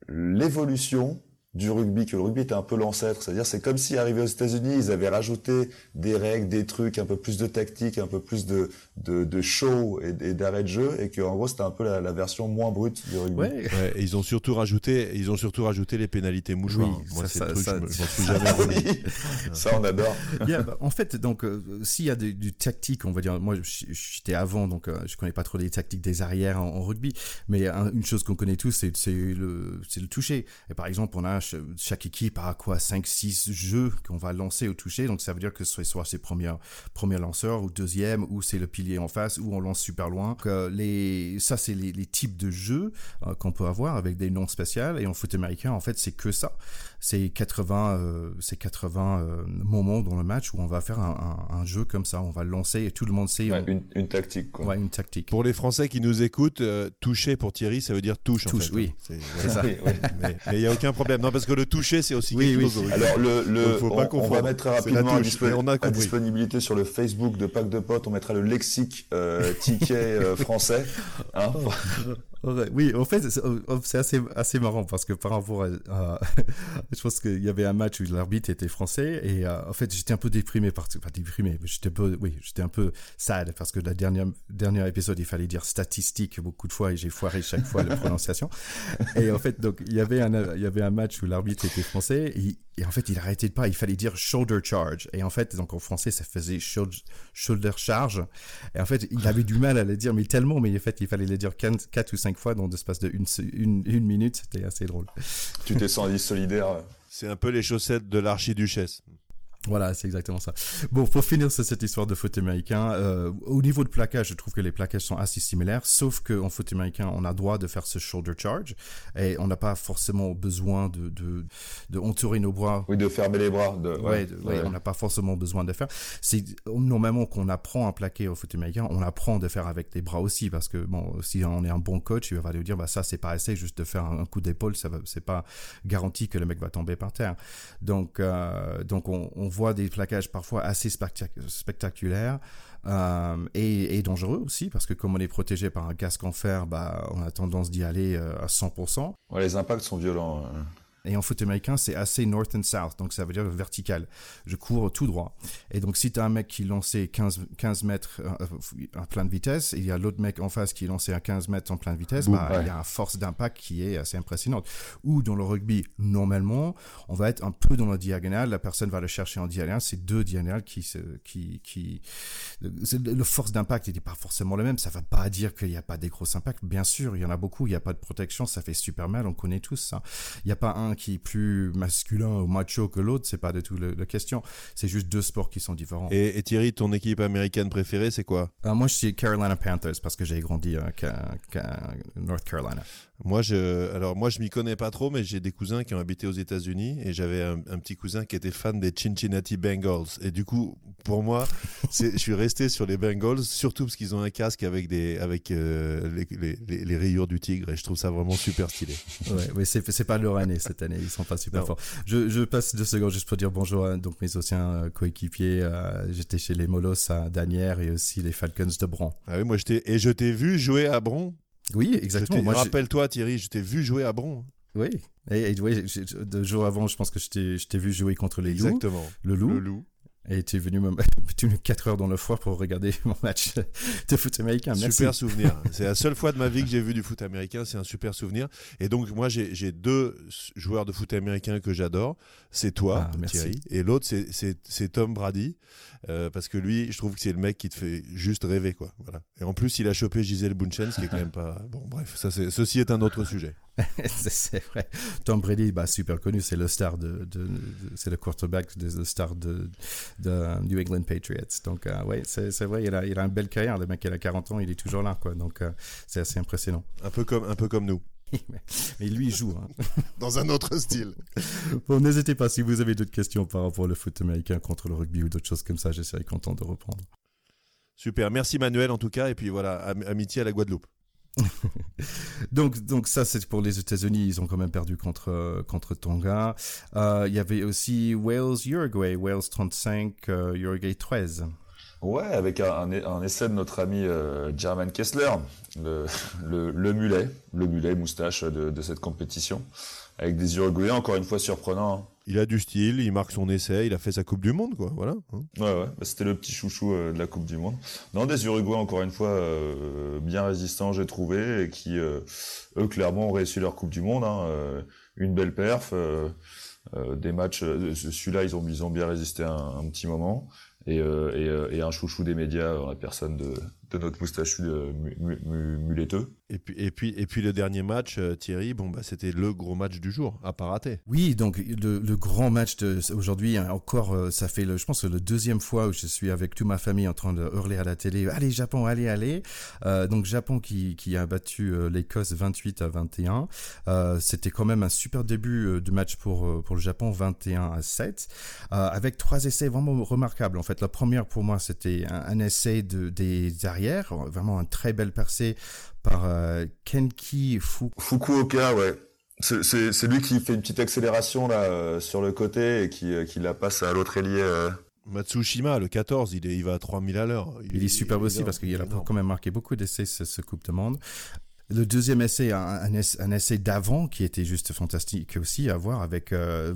[SPEAKER 2] l'évolution du rugby, que le rugby était un peu l'ancêtre. C'est-à-dire, c'est comme si arrivé aux États-Unis, ils avaient rajouté des règles, des trucs, un peu plus de tactique, un peu plus de, de, de show et, d'arrêt de jeu, et qu'en gros, c'était un peu la, la, version moins brute du rugby.
[SPEAKER 3] Ouais. et ils ont surtout rajouté, ils ont surtout rajouté les pénalités mouchoirs. Oui, Moi, c'est le truc, ça, je m'en suis jamais
[SPEAKER 2] oui. [laughs] ça, on adore.
[SPEAKER 1] yeah, bah, en fait, donc, euh, s'il y a du, du, tactique, on va dire, moi, j'étais avant, donc, euh, je connais pas trop les tactiques des arrières en, en rugby, mais une chose qu'on connaît tous, c'est le, c'est le toucher. Et par exemple, on a chaque équipe a quoi 5 6 jeux qu'on va lancer au toucher. Donc ça veut dire que ce soit ses premiers premiers lanceurs ou deuxième ou c'est le pilier en face ou on lance super loin. Que les ça c'est les, les, types de jeux euh, qu'on peut avoir avec des noms spéciaux et en foot américain en fait c'est que ça c'est 80 euh, c'est 80 euh, moments dans le match où on va faire un, un, un, jeu comme ça on va le lancer et tout le monde sait
[SPEAKER 2] ouais, une, une, tactique quoi.
[SPEAKER 1] Ouais, une tactique
[SPEAKER 3] pour les français qui nous écoutent toucher pour Thierry ça veut dire touche
[SPEAKER 1] touche
[SPEAKER 3] en fait,
[SPEAKER 1] oui
[SPEAKER 3] c'est [laughs] ça oui, oui. mais il y a aucun problème non parce que le toucher c'est aussi
[SPEAKER 2] oui,
[SPEAKER 3] quelque
[SPEAKER 2] oui.
[SPEAKER 3] chose.
[SPEAKER 2] Alors le, le on, on, va mettre très rapidement à, dispo on a à, disponibilité sur le Facebook de Pack de Potes, on mettra le lexique euh, ticket euh, français. Hein [laughs]
[SPEAKER 1] oui, en fait, c'est assez, assez marrant parce que par rapport à, [laughs] je pense qu'il y avait un match où l'arbitre était français et euh, en fait, j'étais un peu déprimé parce que, pas déprimé, mais j'étais un peu, oui, j'étais un peu sad parce que la dernière, dernier épisode, il fallait dire statistique beaucoup de fois et j'ai foiré chaque fois la [laughs] prononciation. Et en fait, donc, il y avait un, il y avait un match où l'arbitre était français et, et, en fait, il arrêtait pas, il fallait dire shoulder charge. Et en fait, donc, en français, ça faisait shoulder charge. Et en fait, il avait du mal à le dire, mais tellement, mais en fait, il fallait le dire 4 ou 5 fois dans l'espace de une, une, une minute. C'était assez drôle.
[SPEAKER 2] Tu t'es senti solidaire.
[SPEAKER 3] C'est un peu les chaussettes de l'archiduchesse.
[SPEAKER 1] Voilà, c'est exactement ça. Bon, pour finir sur cette histoire de foot américain, euh, au niveau de plaquage, je trouve que les plaquages sont assez similaires, sauf qu'en foot américain, on a droit de faire ce shoulder charge et on n'a pas forcément besoin de, de, de entourer nos bras.
[SPEAKER 2] Oui, de fermer les bras. De,
[SPEAKER 1] ouais, ouais, de, ouais, ouais. on n'a pas forcément besoin de faire. C'est normalement qu'on apprend à plaquer au foot américain, on apprend de faire avec les bras aussi, parce que bon, si on est un bon coach, il va lui dire, bah ça c'est pas assez, juste de faire un coup d'épaule, ça va, c'est pas garanti que le mec va tomber par terre. Donc, euh, donc on, on voit des plaquages parfois assez spectaculaires euh, et, dangereux aussi parce que comme on est protégé par un casque en fer, bah, on a tendance d'y aller euh, à 100%.
[SPEAKER 2] Ouais, les impacts sont violents. Hein.
[SPEAKER 1] Et en foot américain, c'est assez north and south, donc ça veut dire vertical. Je cours tout droit. Et donc, si tu as un mec qui lançait 15, 15 mètres à pleine vitesse, et il y a l'autre mec en face qui lançait à 15 mètres en pleine vitesse, Boum, bah, ouais. il y a une force d'impact qui est assez impressionnante. Ou dans le rugby, normalement, on va être un peu dans la diagonale, la personne va le chercher en diagonale, c'est deux diagonales qui se, qui, qui, le force d'impact n'est pas forcément le même. Ça ne va pas dire qu'il n'y a pas des gros impacts. Bien sûr, il y en a beaucoup, il n'y a pas de protection, ça fait super mal, on connaît tous ça. Il n'y a pas un qui est plus masculin ou macho que l'autre, c'est pas du tout la question. C'est juste deux sports qui sont différents.
[SPEAKER 3] Et, et, Thierry, ton équipe américaine préférée, c'est quoi?
[SPEAKER 1] Euh, Moi, je suis Carolina Panthers parce que j'ai grandi à, à North Carolina.
[SPEAKER 3] Moi, je, alors moi, je m'y connais pas trop, mais j'ai des cousins qui ont habité aux États-Unis et j'avais un, un, petit cousin qui était fan des Cincinnati Bengals. Et du coup, pour moi, [laughs] je suis resté sur les Bengals, surtout parce qu'ils ont un casque avec des, avec euh, les, les, les, rayures du tigre et je trouve ça vraiment super stylé. [laughs]
[SPEAKER 1] ouais, mais c'est, c'est pas leur année cette année, ils sont pas super non. forts. Je, je, passe deux secondes juste pour dire bonjour à donc mes anciens coéquipiers. Euh, j'étais chez les Molos à Danière et aussi les Falcons de Bron.
[SPEAKER 3] Ah oui, moi j'étais et je t'ai vu jouer à Bron.
[SPEAKER 1] Oui, exactement.
[SPEAKER 3] Rappelle-toi, Thierry, je t'ai vu jouer à Bron.
[SPEAKER 1] Oui, et, et deux jours avant, je pense que je t'ai, je t'ai vu jouer contre les loups.
[SPEAKER 3] Exactement.
[SPEAKER 1] Le loup.
[SPEAKER 3] Le loup.
[SPEAKER 1] Et tu es venu me tu [laughs] 4 heures dans le foie pour regarder [laughs] mon match de foot américain. Merci.
[SPEAKER 3] Super souvenir. c'est la seule fois de ma vie que j'ai vu du foot américain. C'est un super souvenir. Et donc, moi, j'ai, deux joueurs de foot américain que j'adore. C'est toi, ah, Thierry. Et l'autre, c'est, Tom Brady. Euh, parce que lui, je trouve que c'est le mec qui te fait juste rêver, quoi. Voilà. Et en plus, il a chopé Gisèle Bunchen, ce qui est quand même pas. Bon, bref, ça, c'est... ceci est un autre sujet. [laughs]
[SPEAKER 1] c'est vrai. Tom Brady, bah, super connu, c'est le star de, de, de c'est le quarterback, de, le star de, de New England Patriots. Donc, euh, ouais, c'est, vrai, il a, il a une belle carrière. Le mec, il a 40 ans, il est toujours là, quoi. Donc, euh, c'est assez impressionnant.
[SPEAKER 3] Un peu comme, un peu comme nous. [laughs]
[SPEAKER 1] Mais lui, il joue. Hein. [laughs]
[SPEAKER 3] Dans un autre style.
[SPEAKER 1] Bon, n'hésitez pas si vous avez d'autres questions par rapport au foot américain contre le rugby ou d'autres choses comme ça, je serai content de reprendre.
[SPEAKER 3] Super. Merci Manuel en tout cas. Et puis voilà, am amitié à la Guadeloupe. [laughs]
[SPEAKER 1] donc, donc ça c'est pour les États-Unis, ils ont quand même perdu contre contre Tonga. Euh, il y avait aussi Wales Uruguay, Wales 35, euh, Uruguay 13.
[SPEAKER 2] Ouais, avec un, essai de notre ami euh, German Kessler, le, [laughs] le, le, mulet, le mulet moustache de, de, cette compétition, avec des Uruguayens encore une fois surprenants. Hein.
[SPEAKER 3] Il a du style, il marque son essai, il a fait sa Coupe du Monde, quoi. Voilà.
[SPEAKER 2] Hein. Ouais, ouais. Bah, c'était le petit chouchou euh, de la Coupe du Monde. Non, des Uruguayens encore une fois euh, bien résistants, j'ai trouvé, et qui eux clairement ont réussi leur Coupe du Monde. Hein, une belle perf. des matchs, celui-là ils ont, ils ont bien résisté un, un petit moment et, euh, et, euh, et, un chouchou des médias la personne de, de notre moustachu euh, muleteux.
[SPEAKER 3] Et puis, et, puis, et puis le dernier match, euh, Thierry, bon, bah, c'était le gros match du jour, à pas rater.
[SPEAKER 1] Oui, donc le, le grand match aujourd'hui, hein, encore, euh, ça fait, le, je pense, le deuxième fois où je suis avec toute ma famille en train de hurler à la télé, allez Japon, allez, allez. Euh, donc Japon qui, qui a battu l'Écosse 28 à 21. c'était quand même un super début de match pour, pour le Japon, 21 à 7, avec trois essais vraiment remarquables. En fait, la première pour moi, c'était un, un essai de, des Vraiment un très belle percée par euh, Kenki
[SPEAKER 2] Fukuoka, ouais. C'est lui qui fait une petite accélération là euh, sur le côté et qui, euh, qui la passe à l'autre ailier.
[SPEAKER 3] Matsushima, le 14, il, est, il va à 3000 à l'heure.
[SPEAKER 1] Il, est, superbe aussi parce qu'il a quand même marqué beaucoup d'essais ce, ce Coupe de Monde. Le deuxième essai, un, un, essai d'avant qui était juste fantastique aussi à voir avec euh,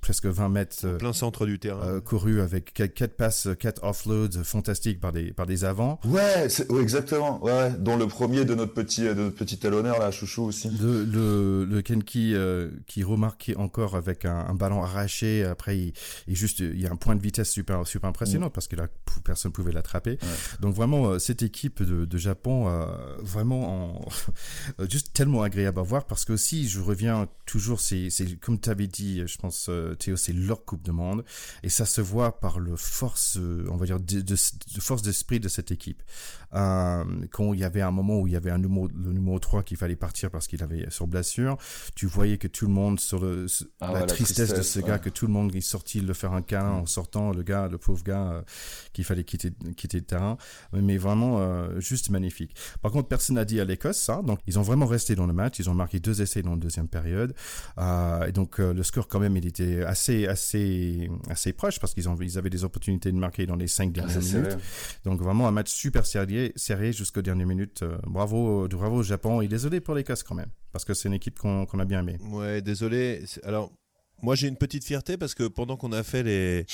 [SPEAKER 1] presque 20 mètres.
[SPEAKER 3] Euh, plein centre du terrain.
[SPEAKER 1] Euh, couru avec quatre, passes, quatre offloads fantastiques par des, par des avants.
[SPEAKER 2] Ouais, exactement. Ouais, dont le premier de notre petit, de notre petit talonneur là, Chouchou aussi.
[SPEAKER 1] Le, le, le Kenki qui remarquait encore avec un, ballon arraché. Après, il, il, juste, il y a un point de vitesse super, super impressionnant mm. parce que là, personne pouvait l'attraper. Donc vraiment, cette équipe de, de Japon, vraiment en Euh, juste tellement agréable à voir parce que aussi je reviens toujours c'est comme tu avais dit je pense euh, Théo c'est leur coupe de monde et ça se voit par le force euh, on va dire de, de, de force d'esprit de cette équipe euh, quand il y avait un moment où il y avait un numéro, le numéro 3 qu'il fallait partir parce qu'il avait sur blessure, tu voyais que tout le monde sur le, ah la, tristesse de ce gars, que tout le monde est sorti le faire un câlin en sortant, le gars, le pauvre gars, euh, qu'il fallait quitter, quitter le terrain. Mais vraiment, euh, juste magnifique. Par contre, personne n'a dit à l'Écosse ça. Donc, ils ont vraiment resté dans le match. Ils ont marqué deux essais dans la deuxième période. Euh, et donc, le score, quand même, il était assez, assez, assez proche parce qu'ils ont, ils avaient des opportunités de marquer dans les cinq dernières ah, minutes. Donc, vraiment un match super sérieux serré, jusqu'aux dernières minutes. Euh, bravo, bravo au Japon et désolé pour les l'Écosse quand même, parce que c'est une équipe qu'on a bien aimée.
[SPEAKER 3] Ouais, désolé. Alors, moi, j'ai une petite fierté parce que pendant qu'on a fait les,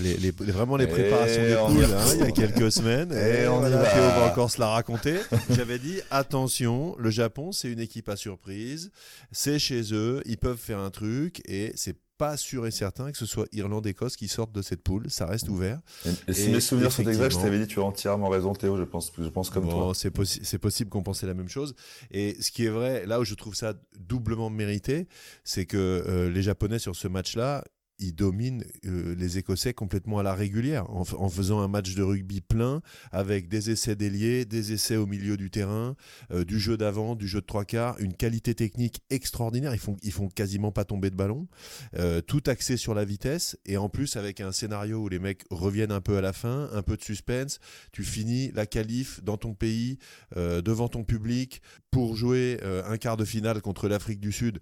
[SPEAKER 3] les, vraiment les préparations des poules hein, il y a quelques semaines, et, on, va encore se la raconter. J'avais dit attention, le Japon, c'est une équipe à surprise, c'est chez eux, ils peuvent faire un truc et c'est pas sûr et certain que ce soit Irlande-Écosse qui sortent de cette poule. Ça reste ouvert.
[SPEAKER 2] Et, si mes souvenirs sont exacts, je t'avais dit, tu as entièrement raison, Théo. Je pense, je pense comme toi.
[SPEAKER 3] C'est c'est possible qu'on pensait la même chose. Et ce qui est vrai, là où je trouve ça doublement mérité, c'est que euh, les Japonais sur ce match-là, il domine euh, les Écossais complètement à la régulière, en, faisant un match de rugby plein, avec des essais déliés, des essais au milieu du terrain, euh, du jeu d'avant, du jeu de trois quarts, une qualité technique extraordinaire. Ils font, ils font quasiment pas tomber de ballon, euh, tout axé sur la vitesse, et en plus avec un scénario où les mecs reviennent un peu à la fin, un peu de suspense. Tu finis la qualif dans ton pays, devant ton public, pour jouer un quart de finale contre l'Afrique du Sud,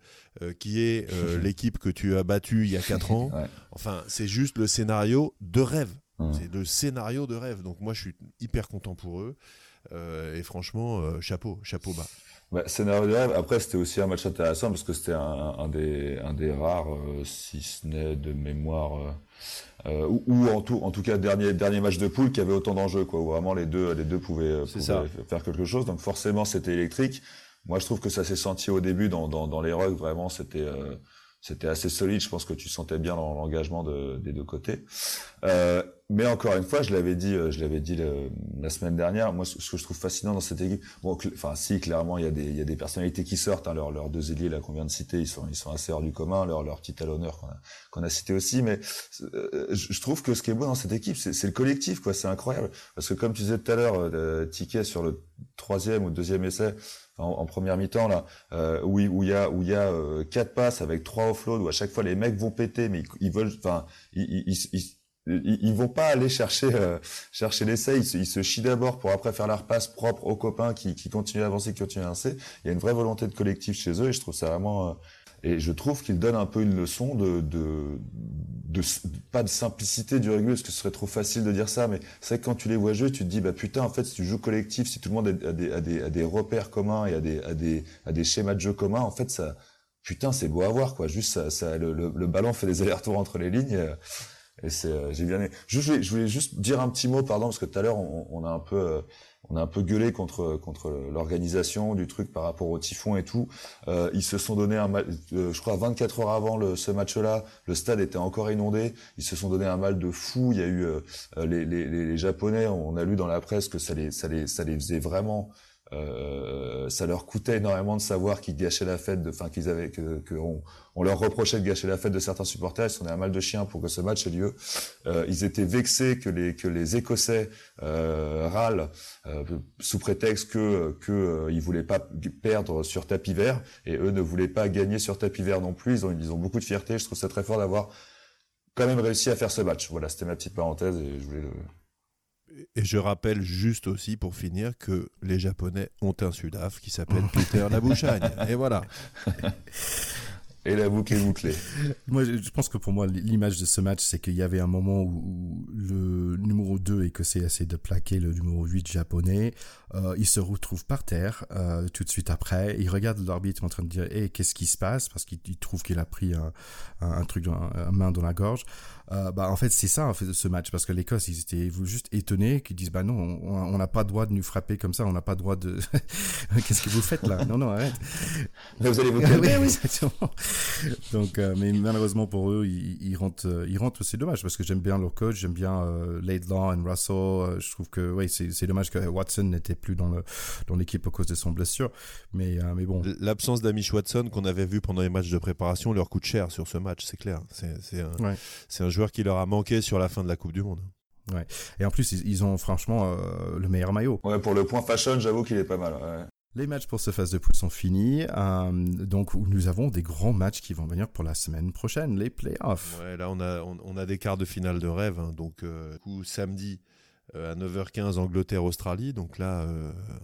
[SPEAKER 3] qui est [laughs] l'équipe que tu as battue il y a quatre ans. Enfin, c'est juste le scénario de rêve. C'est le scénario de rêve. Donc moi, je suis hyper content pour eux. Euh, et franchement, euh, chapeau, chapeau bas.
[SPEAKER 2] Ouais, scénario de rêve. Après, c'était aussi un match intéressant parce que c'était un, des, un des rares, euh, si ce n'est de mémoire, ou, ou, en tout, en tout cas dernier, dernier match de poule qui avait autant d'enjeux, quoi. Où vraiment les deux, les deux pouvaient, faire quelque chose. Donc forcément, c'était électrique. Moi, je trouve que ça s'est senti au début dans, dans, dans les rugs. Vraiment, c'était c'était assez solide. Je pense que tu sentais bien l'engagement de, des deux côtés. Euh, mais encore une fois, je l'avais dit, euh, je l'avais dit la semaine dernière. Moi, ce, que je trouve fascinant dans cette équipe, bon, enfin, si clairement, il y a des, il y a des personnalités qui sortent. Hein, leurs, leurs deux ailiers là qu'on vient de citer, ils sont, ils sont assez hors du commun. Leur, leur petit talonneur qu'on a, qu'on a cité aussi. Mais euh, je trouve que ce qui est beau dans cette équipe, c'est, c'est le collectif, quoi. C'est incroyable parce que comme tu disais tout à l'heure, euh, Ticket sur le troisième ou deuxième essai en, première mi-temps là, euh, où il où y a où il y a euh, quatre passes avec trois offloads où à chaque fois les mecs vont péter, mais ils, veulent, enfin, ils, ils, ils, vont pas aller chercher euh, chercher l'essai. Ils, se chient d'abord pour après faire leur passe propre aux copains qui, qui continuent à avancer, qui continuent à avancer. Il y a une vraie volonté de collectif chez eux et je trouve ça vraiment. Euh, et je trouve qu'ils donnent un peu une leçon de, de, de, pas de simplicité du rugby parce que ce serait trop facile de dire ça, mais c'est quand tu les vois jouer, tu te dis bah putain en fait si tu joues collectif, si tout le monde a des, a des, a des repères communs et a des, a des, a des schémas de jeu communs, en fait ça putain c'est beau à voir quoi. Juste ça, ça le, le, ballon fait des allers-retours entre les lignes. Et, c'est, euh, j'ai bien aimé. Je voulais, juste dire un petit mot, pardon, parce que tout à l'heure on, a un peu, euh, on a un peu gueulé contre contre l'organisation du truc par rapport au typhon et tout. Euh, ils se sont donné un mal, euh, je crois 24 heures avant le, ce match-là, le stade était encore inondé. Ils se sont donné un mal de fou. Il y a eu les, les, les, Japonais, on a lu dans la presse que ça les ça les ça les faisait vraiment euh, ça leur coûtait énormément de savoir qu'ils gâchaient la fête, enfin qu'ils avaient, que, on, leur reprochait de gâcher la fête de certains supporters. Ils sont un mal de chiens pour que ce match ait lieu. Euh, ils étaient vexés que les que les Écossais euh, râlent euh, sous prétexte que que euh, ils voulaient pas perdre sur tapis vert et eux ne voulaient pas gagner sur tapis vert non plus. Ils ont ils ont beaucoup de fierté. Je trouve ça très fort d'avoir quand même réussi à faire ce match. Voilà, c'était ma petite parenthèse et je voulais le
[SPEAKER 3] et je rappelle juste aussi pour finir que les Japonais ont un Sudaf qui s'appelle [laughs] Peter Labouchagne. Et voilà.
[SPEAKER 2] Et la boucle est bouclée.
[SPEAKER 1] moi, je pense que pour moi, l'image de ce match, c'est qu'il y avait un moment où, le numéro 2 écossais essaie de plaquer le numéro 8 japonais. Euh, il se retrouve par terre euh, tout de suite après. Il regarde l'arbitre en train de dire hey, qu'est-ce qui se passe? Parce qu'il trouve qu'il a pris un, un, truc, un, main dans la gorge. Euh, bah, en fait, c'est ça en fait, ce match. Parce que l'Écosse, ils étaient juste étonnés, qu'ils disent bah non, on n'a pas le droit de nous frapper comme ça, on n'a pas le droit de. [laughs] qu'est-ce que vous faites là? Non, non, arrête.
[SPEAKER 2] vous allez vous calmer.
[SPEAKER 1] oui, exactement. Donc, euh, mais malheureusement pour eux, ils, ils rentrent, ils rentrent. C'est dommage parce que j'aime bien leur coach, j'aime bien Laidlaw et Russell. Euh, je trouve que oui, c'est dommage que Watson n'était plus dans le dans l'équipe à cause de son blessure. Mais mais bon.
[SPEAKER 3] L'absence d'Amish Watson qu'on avait vu pendant les matchs de préparation leur coûte cher sur ce match, c'est clair. C'est un, ouais. un joueur qui leur a manqué sur la fin de la Coupe du Monde.
[SPEAKER 1] Ouais. Et en plus, ils, ont franchement le meilleur maillot.
[SPEAKER 2] Ouais, pour le point fashion, j'avoue qu'il est pas mal. Ouais.
[SPEAKER 1] Les matchs pour ce phase de poule sont finis. Euh, donc, nous avons des grands matchs qui vont venir pour la semaine prochaine, les playoffs.
[SPEAKER 3] Ouais, là, on a, des quarts de finale de rêve. Hein. donc, euh, samedi euh, à 9h15, Angleterre-Australie. Donc là,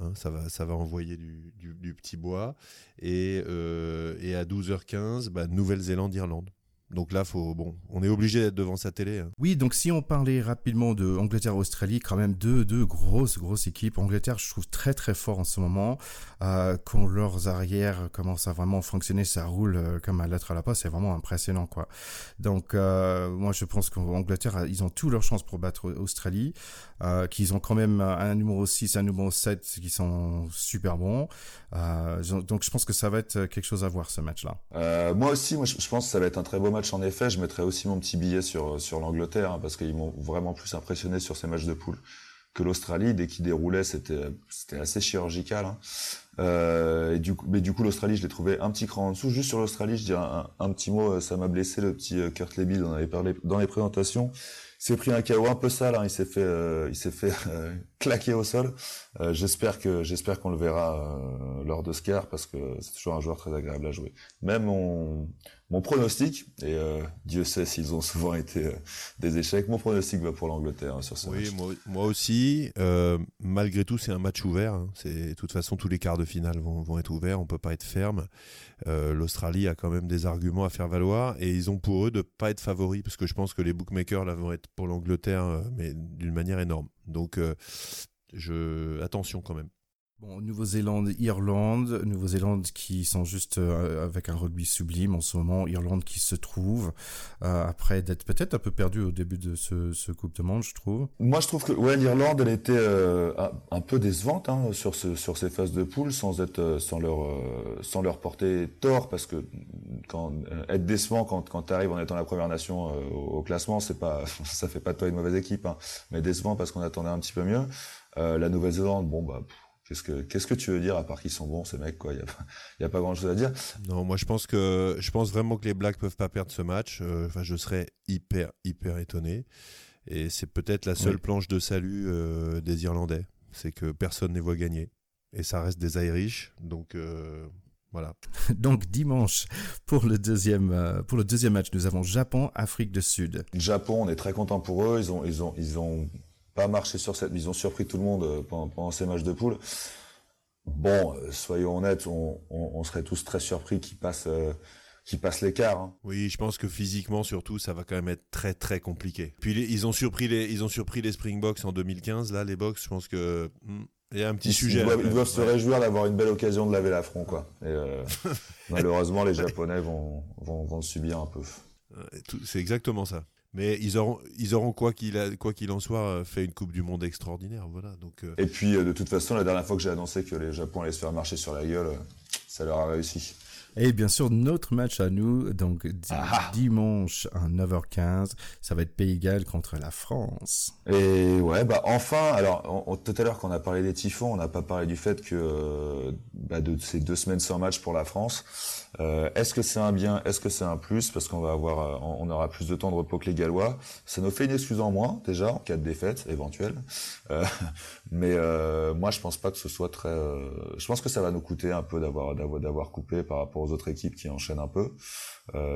[SPEAKER 3] hein, ça, va, ça va envoyer du, petit bois. Et, et à 12h15, bah, Nouvelle-Zélande-Irlande. Donc là, faut, bon, on est obligé d'être devant sa télé. Hein.
[SPEAKER 1] Oui, donc si on parlait rapidement de Angleterre-Australie, quand même deux, deux grosses, grosses équipes. Angleterre, je trouve très, très fort en ce moment. Euh, quand leurs arrières commencent à vraiment fonctionner, ça roule euh, comme à lettre à la poste. C'est vraiment impressionnant, quoi. Donc, euh, moi, je pense qu'Angleterre, ils ont tous leurs chances pour battre Australie. Euh, qu'ils ont quand même un numéro 6, un numéro 7 qui sont super bons. Euh, donc je pense que ça va être quelque chose à voir ce match-là.
[SPEAKER 2] Euh, moi aussi, moi je pense que ça va être un très beau match en effet. Je mettrai aussi mon petit billet sur sur l'Angleterre hein, parce qu'ils m'ont vraiment plus impressionné sur ces matchs de poule que l'Australie. Dès qu'ils déroulaient, c'était assez chirurgical. Hein. Euh, mais du coup, l'Australie, je l'ai trouvé un petit cran en dessous. Juste sur l'Australie, je dirais un, petit mot. Ça m'a blessé le petit Kurt Leby. On avait parlé dans les présentations s'est pris un KO un peu sale, hein. il s'est fait, euh, il s'est fait euh, claquer au sol. Euh, j'espère que, j'espère qu'on le verra lors de Scar parce que c'est toujours un joueur très agréable à jouer. Même mon, mon pronostic, et Dieu sait s'ils ont souvent été des échecs, mon pronostic va pour l'Angleterre hein, sur ce
[SPEAKER 3] oui,
[SPEAKER 2] match.
[SPEAKER 3] Moi, moi aussi. malgré tout, c'est un match ouvert. Hein. C'est, de toute façon, tous les quarts de finale vont, vont être ouverts. On peut pas être ferme. Euh, L'Australie a quand même des arguments à faire valoir et ils ont pour eux de pas être favoris parce que je pense que les bookmakers là vont être pour l'Angleterre euh, mais d'une manière énorme. Donc euh, je attention quand même.
[SPEAKER 1] Bon, Nouvelle-Zélande, Irlande, Nouvelle-Zélande qui sont juste euh, avec un rugby sublime en ce moment, Irlande qui se trouve euh, après d'être peut-être un peu perdu au début de ce, ce Coupe de Monde, je trouve.
[SPEAKER 2] Moi, je trouve que ouais, l'Irlande, elle était euh, un peu décevante hein, sur ce, sur ces phases de poule, sans être sans leur sans leur porter tort, parce que quand être décevant quand quand t'arrives en étant la première nation au classement, c'est pas [laughs] ça fait pas de toi une mauvaise équipe, hein, mais décevant parce qu'on attendait un petit peu mieux. la Nouvelle-Zélande, bon bah Qu'est-ce que qu'est-ce que tu veux dire à part qu'ils sont bons ces mecs quoi? Il y a pas [laughs] y a pas grand chose à dire.
[SPEAKER 3] Non, moi je pense que je pense vraiment que les Blacks peuvent pas perdre ce match. Euh, enfin, je serais hyper hyper étonné. Et c'est peut-être la seule planche de salut euh, des Irlandais, c'est que personne ne les voit gagner. Et ça reste des Irish, donc euh, Voilà. [laughs]
[SPEAKER 1] Donc dimanche pour le deuxième euh, pour le deuxième match, nous avons Japon Afrique du Sud.
[SPEAKER 2] Japon, on est très content pour eux. Ils ont ils ont ils ont pas marché sur cette, ils ont surpris tout le monde euh, pendant, ces matchs de poule. Bon, euh, soyons honnêtes, on, on, serait tous très surpris qu'ils passent qui passe l'écart. Hein.
[SPEAKER 3] Oui, je pense que physiquement surtout, ça va quand même être très très compliqué. Puis ils ont surpris les ils ont surpris les Springboks en 2015 là les Box, je pense que hmm, il y a un petit sujet.
[SPEAKER 2] Ils doivent, se réjouir d'avoir une belle occasion de laver l'affront quoi. Et euh, [laughs] malheureusement les Japonais vont, vont vont subir un peu.
[SPEAKER 3] C'est exactement ça. Mais ils auront, ils auront quoi qu'il quoi qu'il en soit fait une Coupe du Monde extraordinaire, voilà. Donc.
[SPEAKER 2] Euh, Et puis euh, de toute façon, la dernière fois que j'ai annoncé que les Japonais allaient se faire marcher sur la gueule, ça leur a réussi.
[SPEAKER 1] Et bien sûr, notre match à nous, donc ah. dimanche à 9h15, ça va être Pays Galles contre la France.
[SPEAKER 2] Et ouais, bah enfin, alors tout à l'heure quand on a parlé des typhons, on n'a pas parlé du fait que bah, de ces deux semaines sans match pour la France, euh, est-ce que c'est un bien, est-ce que c'est un plus? Parce qu'on va avoir, euh, on aura plus de temps de repos que les Gallois. Ça nous fait une excuse en moins déjà en cas de défaite éventuelle. Euh, [laughs] mais euh, moi, je pense pas que ce soit très. Euh, je pense que ça va nous coûter un peu d'avoir d'avoir coupé par rapport aux autres équipes qui enchaînent un peu.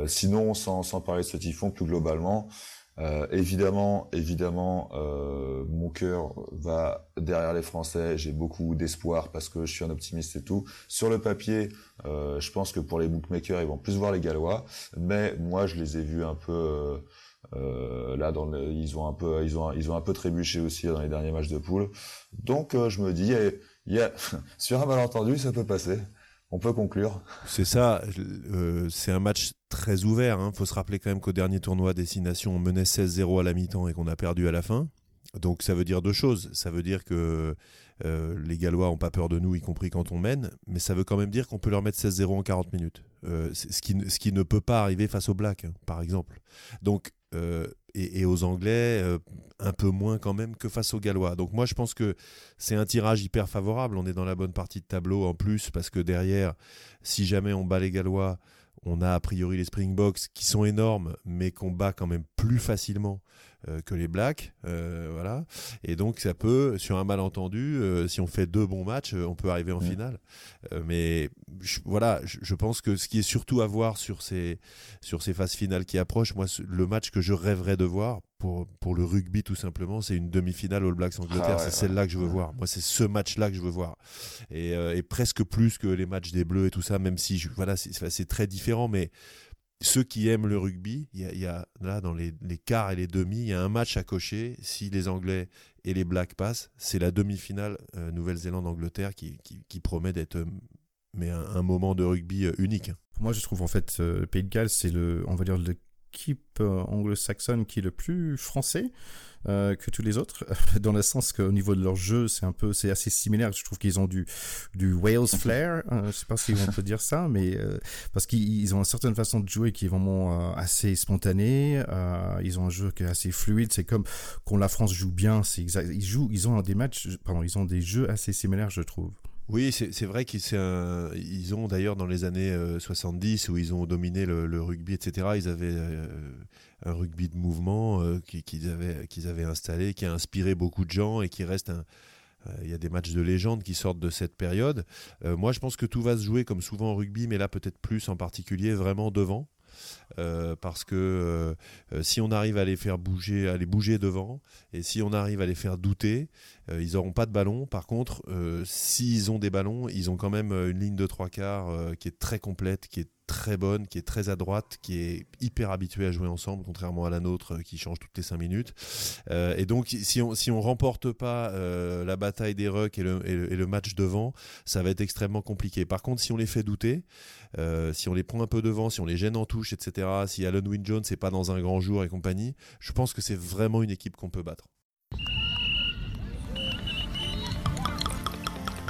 [SPEAKER 2] sinon, sans parler de ce typhon, plus globalement, euh, évidemment, évidemment, euh, mon cœur va derrière les Français. J'ai beaucoup d'espoir parce que je suis un optimiste et tout. Sur le papier, euh, je pense que pour les bookmakers, ils vont plus voir les Gallois, mais moi, je les ai vus un peu euh, là. Ils ont un peu, ils ont, ils ont un peu trébuché aussi dans les derniers matchs de poule. Donc, je me dis, il y a, [laughs] sur un malentendu, ça peut passer on peut conclure.
[SPEAKER 3] C'est ça, euh, c'est un match très ouvert. Il hein. faut se rappeler quand même qu'au dernier tournoi Destination, on menait 16-0 à la mi-temps et qu'on a perdu à la fin. Donc ça veut dire deux choses. Ça veut dire que euh, les Gallois n'ont pas peur de nous, y compris quand on mène, mais ça veut quand même dire qu'on peut leur mettre 16-0 en 40 minutes. Euh, ce, qui, ne peut pas arriver face aux Blacks, hein, par exemple. Donc euh, et, aux Anglais euh, un peu moins quand même que face aux Gallois. Donc moi je pense que c'est un tirage hyper favorable. On est dans la bonne partie de tableau en plus parce que derrière, si jamais on bat les Gallois, on a a priori les Springboks qui sont énormes mais qu'on bat quand même plus facilement que les Blacks, euh, voilà. Et donc ça peut, sur un malentendu, euh, si on fait deux bons matchs, on peut arriver en finale. mais voilà, je, pense que ce qui est surtout à voir sur ces sur ces phases finales qui approchent, moi, le match que je rêverais de voir pour pour le rugby tout simplement, c'est une demi-finale All Blacks Angleterre. Ah c'est celle-là que je veux voir. Moi, c'est ce match-là que je veux voir. Et, et, presque plus que les matchs des Bleus et tout ça, même si voilà, c'est très différent, mais ceux qui aiment le rugby, il y, a, là dans les, quarts et les demi, il y a un match à cocher. Si les Anglais et les Blacks passent, c'est la demi-finale euh, Nouvelle-Zélande-Angleterre qui, promet d'être euh, mais un, moment de rugby euh, unique.
[SPEAKER 1] moi, je trouve en fait le Pays de Galles, c'est le, on va dire l'équipe anglo-saxonne qui est le plus français. Euh, que tous les autres, [laughs] dans le sens qu'au niveau de leur jeu, c'est un peu, c'est assez similaire. Je trouve qu'ils ont du du Wales flair. Euh, je sais pas si on peut dire ça, mais euh, parce qu'ils ont une certaine façon de jouer qui est vraiment assez spontanée. ils ont un jeu qui est assez fluide. C'est comme quand la France joue bien, c'est exact. Ils jouent, ils ont des matchs, pardon, ils ont des jeux assez similaires, je trouve.
[SPEAKER 3] Oui, c'est vrai qu'ils ont d'ailleurs dans les années 70 où ils ont dominé le, rugby, etc. Ils avaient un rugby de mouvement euh, qu'ils avaient, installé, qui a inspiré beaucoup de gens et qui reste un, euh, il y a des matchs de légende qui sortent de cette période. Euh, moi, je pense que tout va se jouer comme souvent en rugby, mais là peut-être plus en particulier vraiment devant. Parce que si on arrive à les faire bouger, à les bouger devant, et si on arrive à les faire douter, ils n'auront pas de ballon. Par contre, s'ils ont des ballons, ils ont quand même une ligne de trois quarts qui est très complète, qui est très bonne, qui est très à droite, qui est hyper habituée à jouer ensemble, contrairement à la nôtre euh, qui change toutes les 5 minutes. Euh, et donc, si on si on remporte pas euh, la bataille des rucks et le, et le, match devant, ça va être extrêmement compliqué. Par contre, si on les fait douter, si on les prend un peu devant, si on les gêne en touche, etc., si Alan Wynne Jones n'est pas dans un grand jour et compagnie, je pense que c'est vraiment une équipe qu'on peut battre.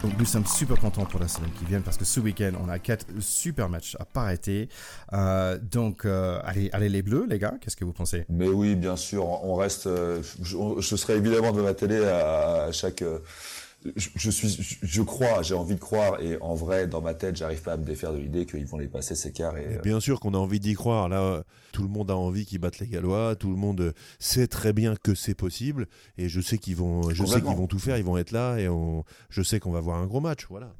[SPEAKER 1] Donc nous sommes super contents pour la semaine qui vient parce que ce week-end on a quatre super matchs à pas arrêter. Euh, donc euh, allez, allez les Bleus les gars, qu'est-ce que vous pensez?
[SPEAKER 2] Mais oui, bien sûr, on reste. Euh, je, je, serai évidemment de ma télé à, à chaque je, suis, je crois, j'ai envie de croire, et en vrai, dans ma tête, j'arrive pas à me défaire de l'idée qu'ils vont les passer ces quarts. Et,
[SPEAKER 3] bien sûr qu'on a envie d'y croire. Là, tout le monde a envie qu'ils battent les Gallois. Tout le monde sait très bien que c'est possible, et je sais qu'ils vont, je sais qu'ils vont tout faire. Ils vont être là, et on, je sais qu'on va voir un gros match. Voilà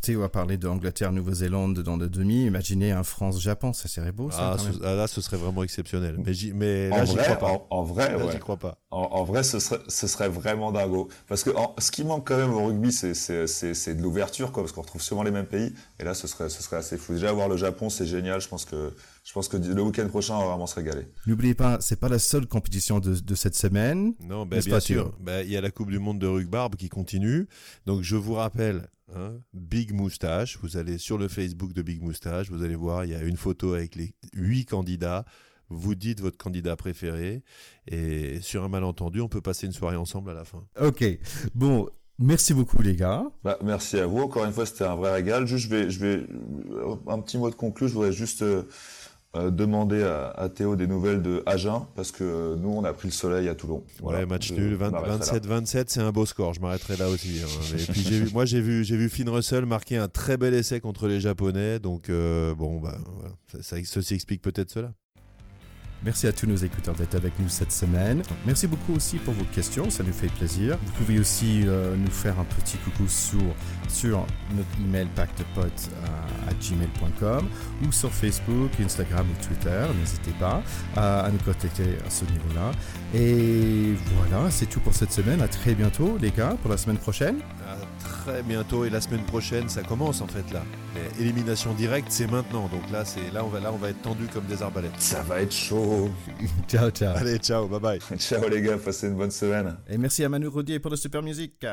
[SPEAKER 1] Théo a parlé d'Angleterre-Nouvelle-Zélande dans le demi. Imaginez un France-Japon, ça serait beau. Ça,
[SPEAKER 3] ah, ah, là, ce serait vraiment exceptionnel. Mais, mais là, j'y crois pas.
[SPEAKER 2] En, vrai,
[SPEAKER 3] là,
[SPEAKER 2] ouais.
[SPEAKER 3] crois pas.
[SPEAKER 2] En, vrai, ce serait, ce serait vraiment dingo. Parce que ce qui manque quand même au rugby, c'est de l'ouverture, quoi, parce qu'on retrouve souvent les mêmes pays. Et là, ce serait, ce serait assez fou. Déjà, voir le Japon, c'est génial. Je pense que, je pense que le week-end prochain, on va vraiment se régaler.
[SPEAKER 1] N'oubliez pas, c'est pas la seule compétition de, de cette semaine.
[SPEAKER 3] Non, ben, bien sûr. Ben, il y a la Coupe du Monde de rugby qui continue. Donc, je vous rappelle, Hein, Big Moustache. Vous allez sur le Facebook de Big Moustache, vous allez voir, il y a une photo avec les huit candidats. Vous dites votre candidat préféré et sur un malentendu, on peut passer une soirée ensemble à la fin.
[SPEAKER 1] Ok, bon, Merci beaucoup les gars.
[SPEAKER 2] Bah, merci à vous. Encore une fois, c'était un vrai régal. Juste, je vais, je vais, un petit mot de conclu. Je voudrais juste euh, euh, demander à, Théo des nouvelles de Agen parce que euh, nous on a pris le soleil à Toulon.
[SPEAKER 3] ouais, match nul, 27-27, c'est un beau score. Je m'arrêterai là aussi. Hein. Et puis vu, moi j'ai vu, j'ai vu Finn Russell marquer un très bel essai contre les Japonais, donc euh, bon bah ça, ceci explique peut-être cela.
[SPEAKER 1] Merci à tous nos écouteurs d'être avec nous cette semaine. Merci beaucoup aussi pour vos questions, ça nous fait plaisir. Vous pouvez aussi euh, nous faire un petit coucou sur, sur notre email pactepot euh, à gmail.com ou sur Facebook, Instagram ou Twitter. N'hésitez pas à, nous contacter à ce niveau-là. Et voilà, c'est tout pour cette semaine. À très bientôt, les gars, pour la semaine prochaine.
[SPEAKER 3] Très bientôt et la semaine prochaine, ça commence en fait là. Élimination directe, c'est maintenant. Donc là, c'est là on va là on va être tendu comme des arbalètes.
[SPEAKER 2] Ça va être chaud. [laughs]
[SPEAKER 1] ciao ciao.
[SPEAKER 3] Allez, ciao, bye bye. [laughs]
[SPEAKER 2] ciao les gars, passez une bonne semaine.
[SPEAKER 1] Et merci à Manu Rodier pour la super musique.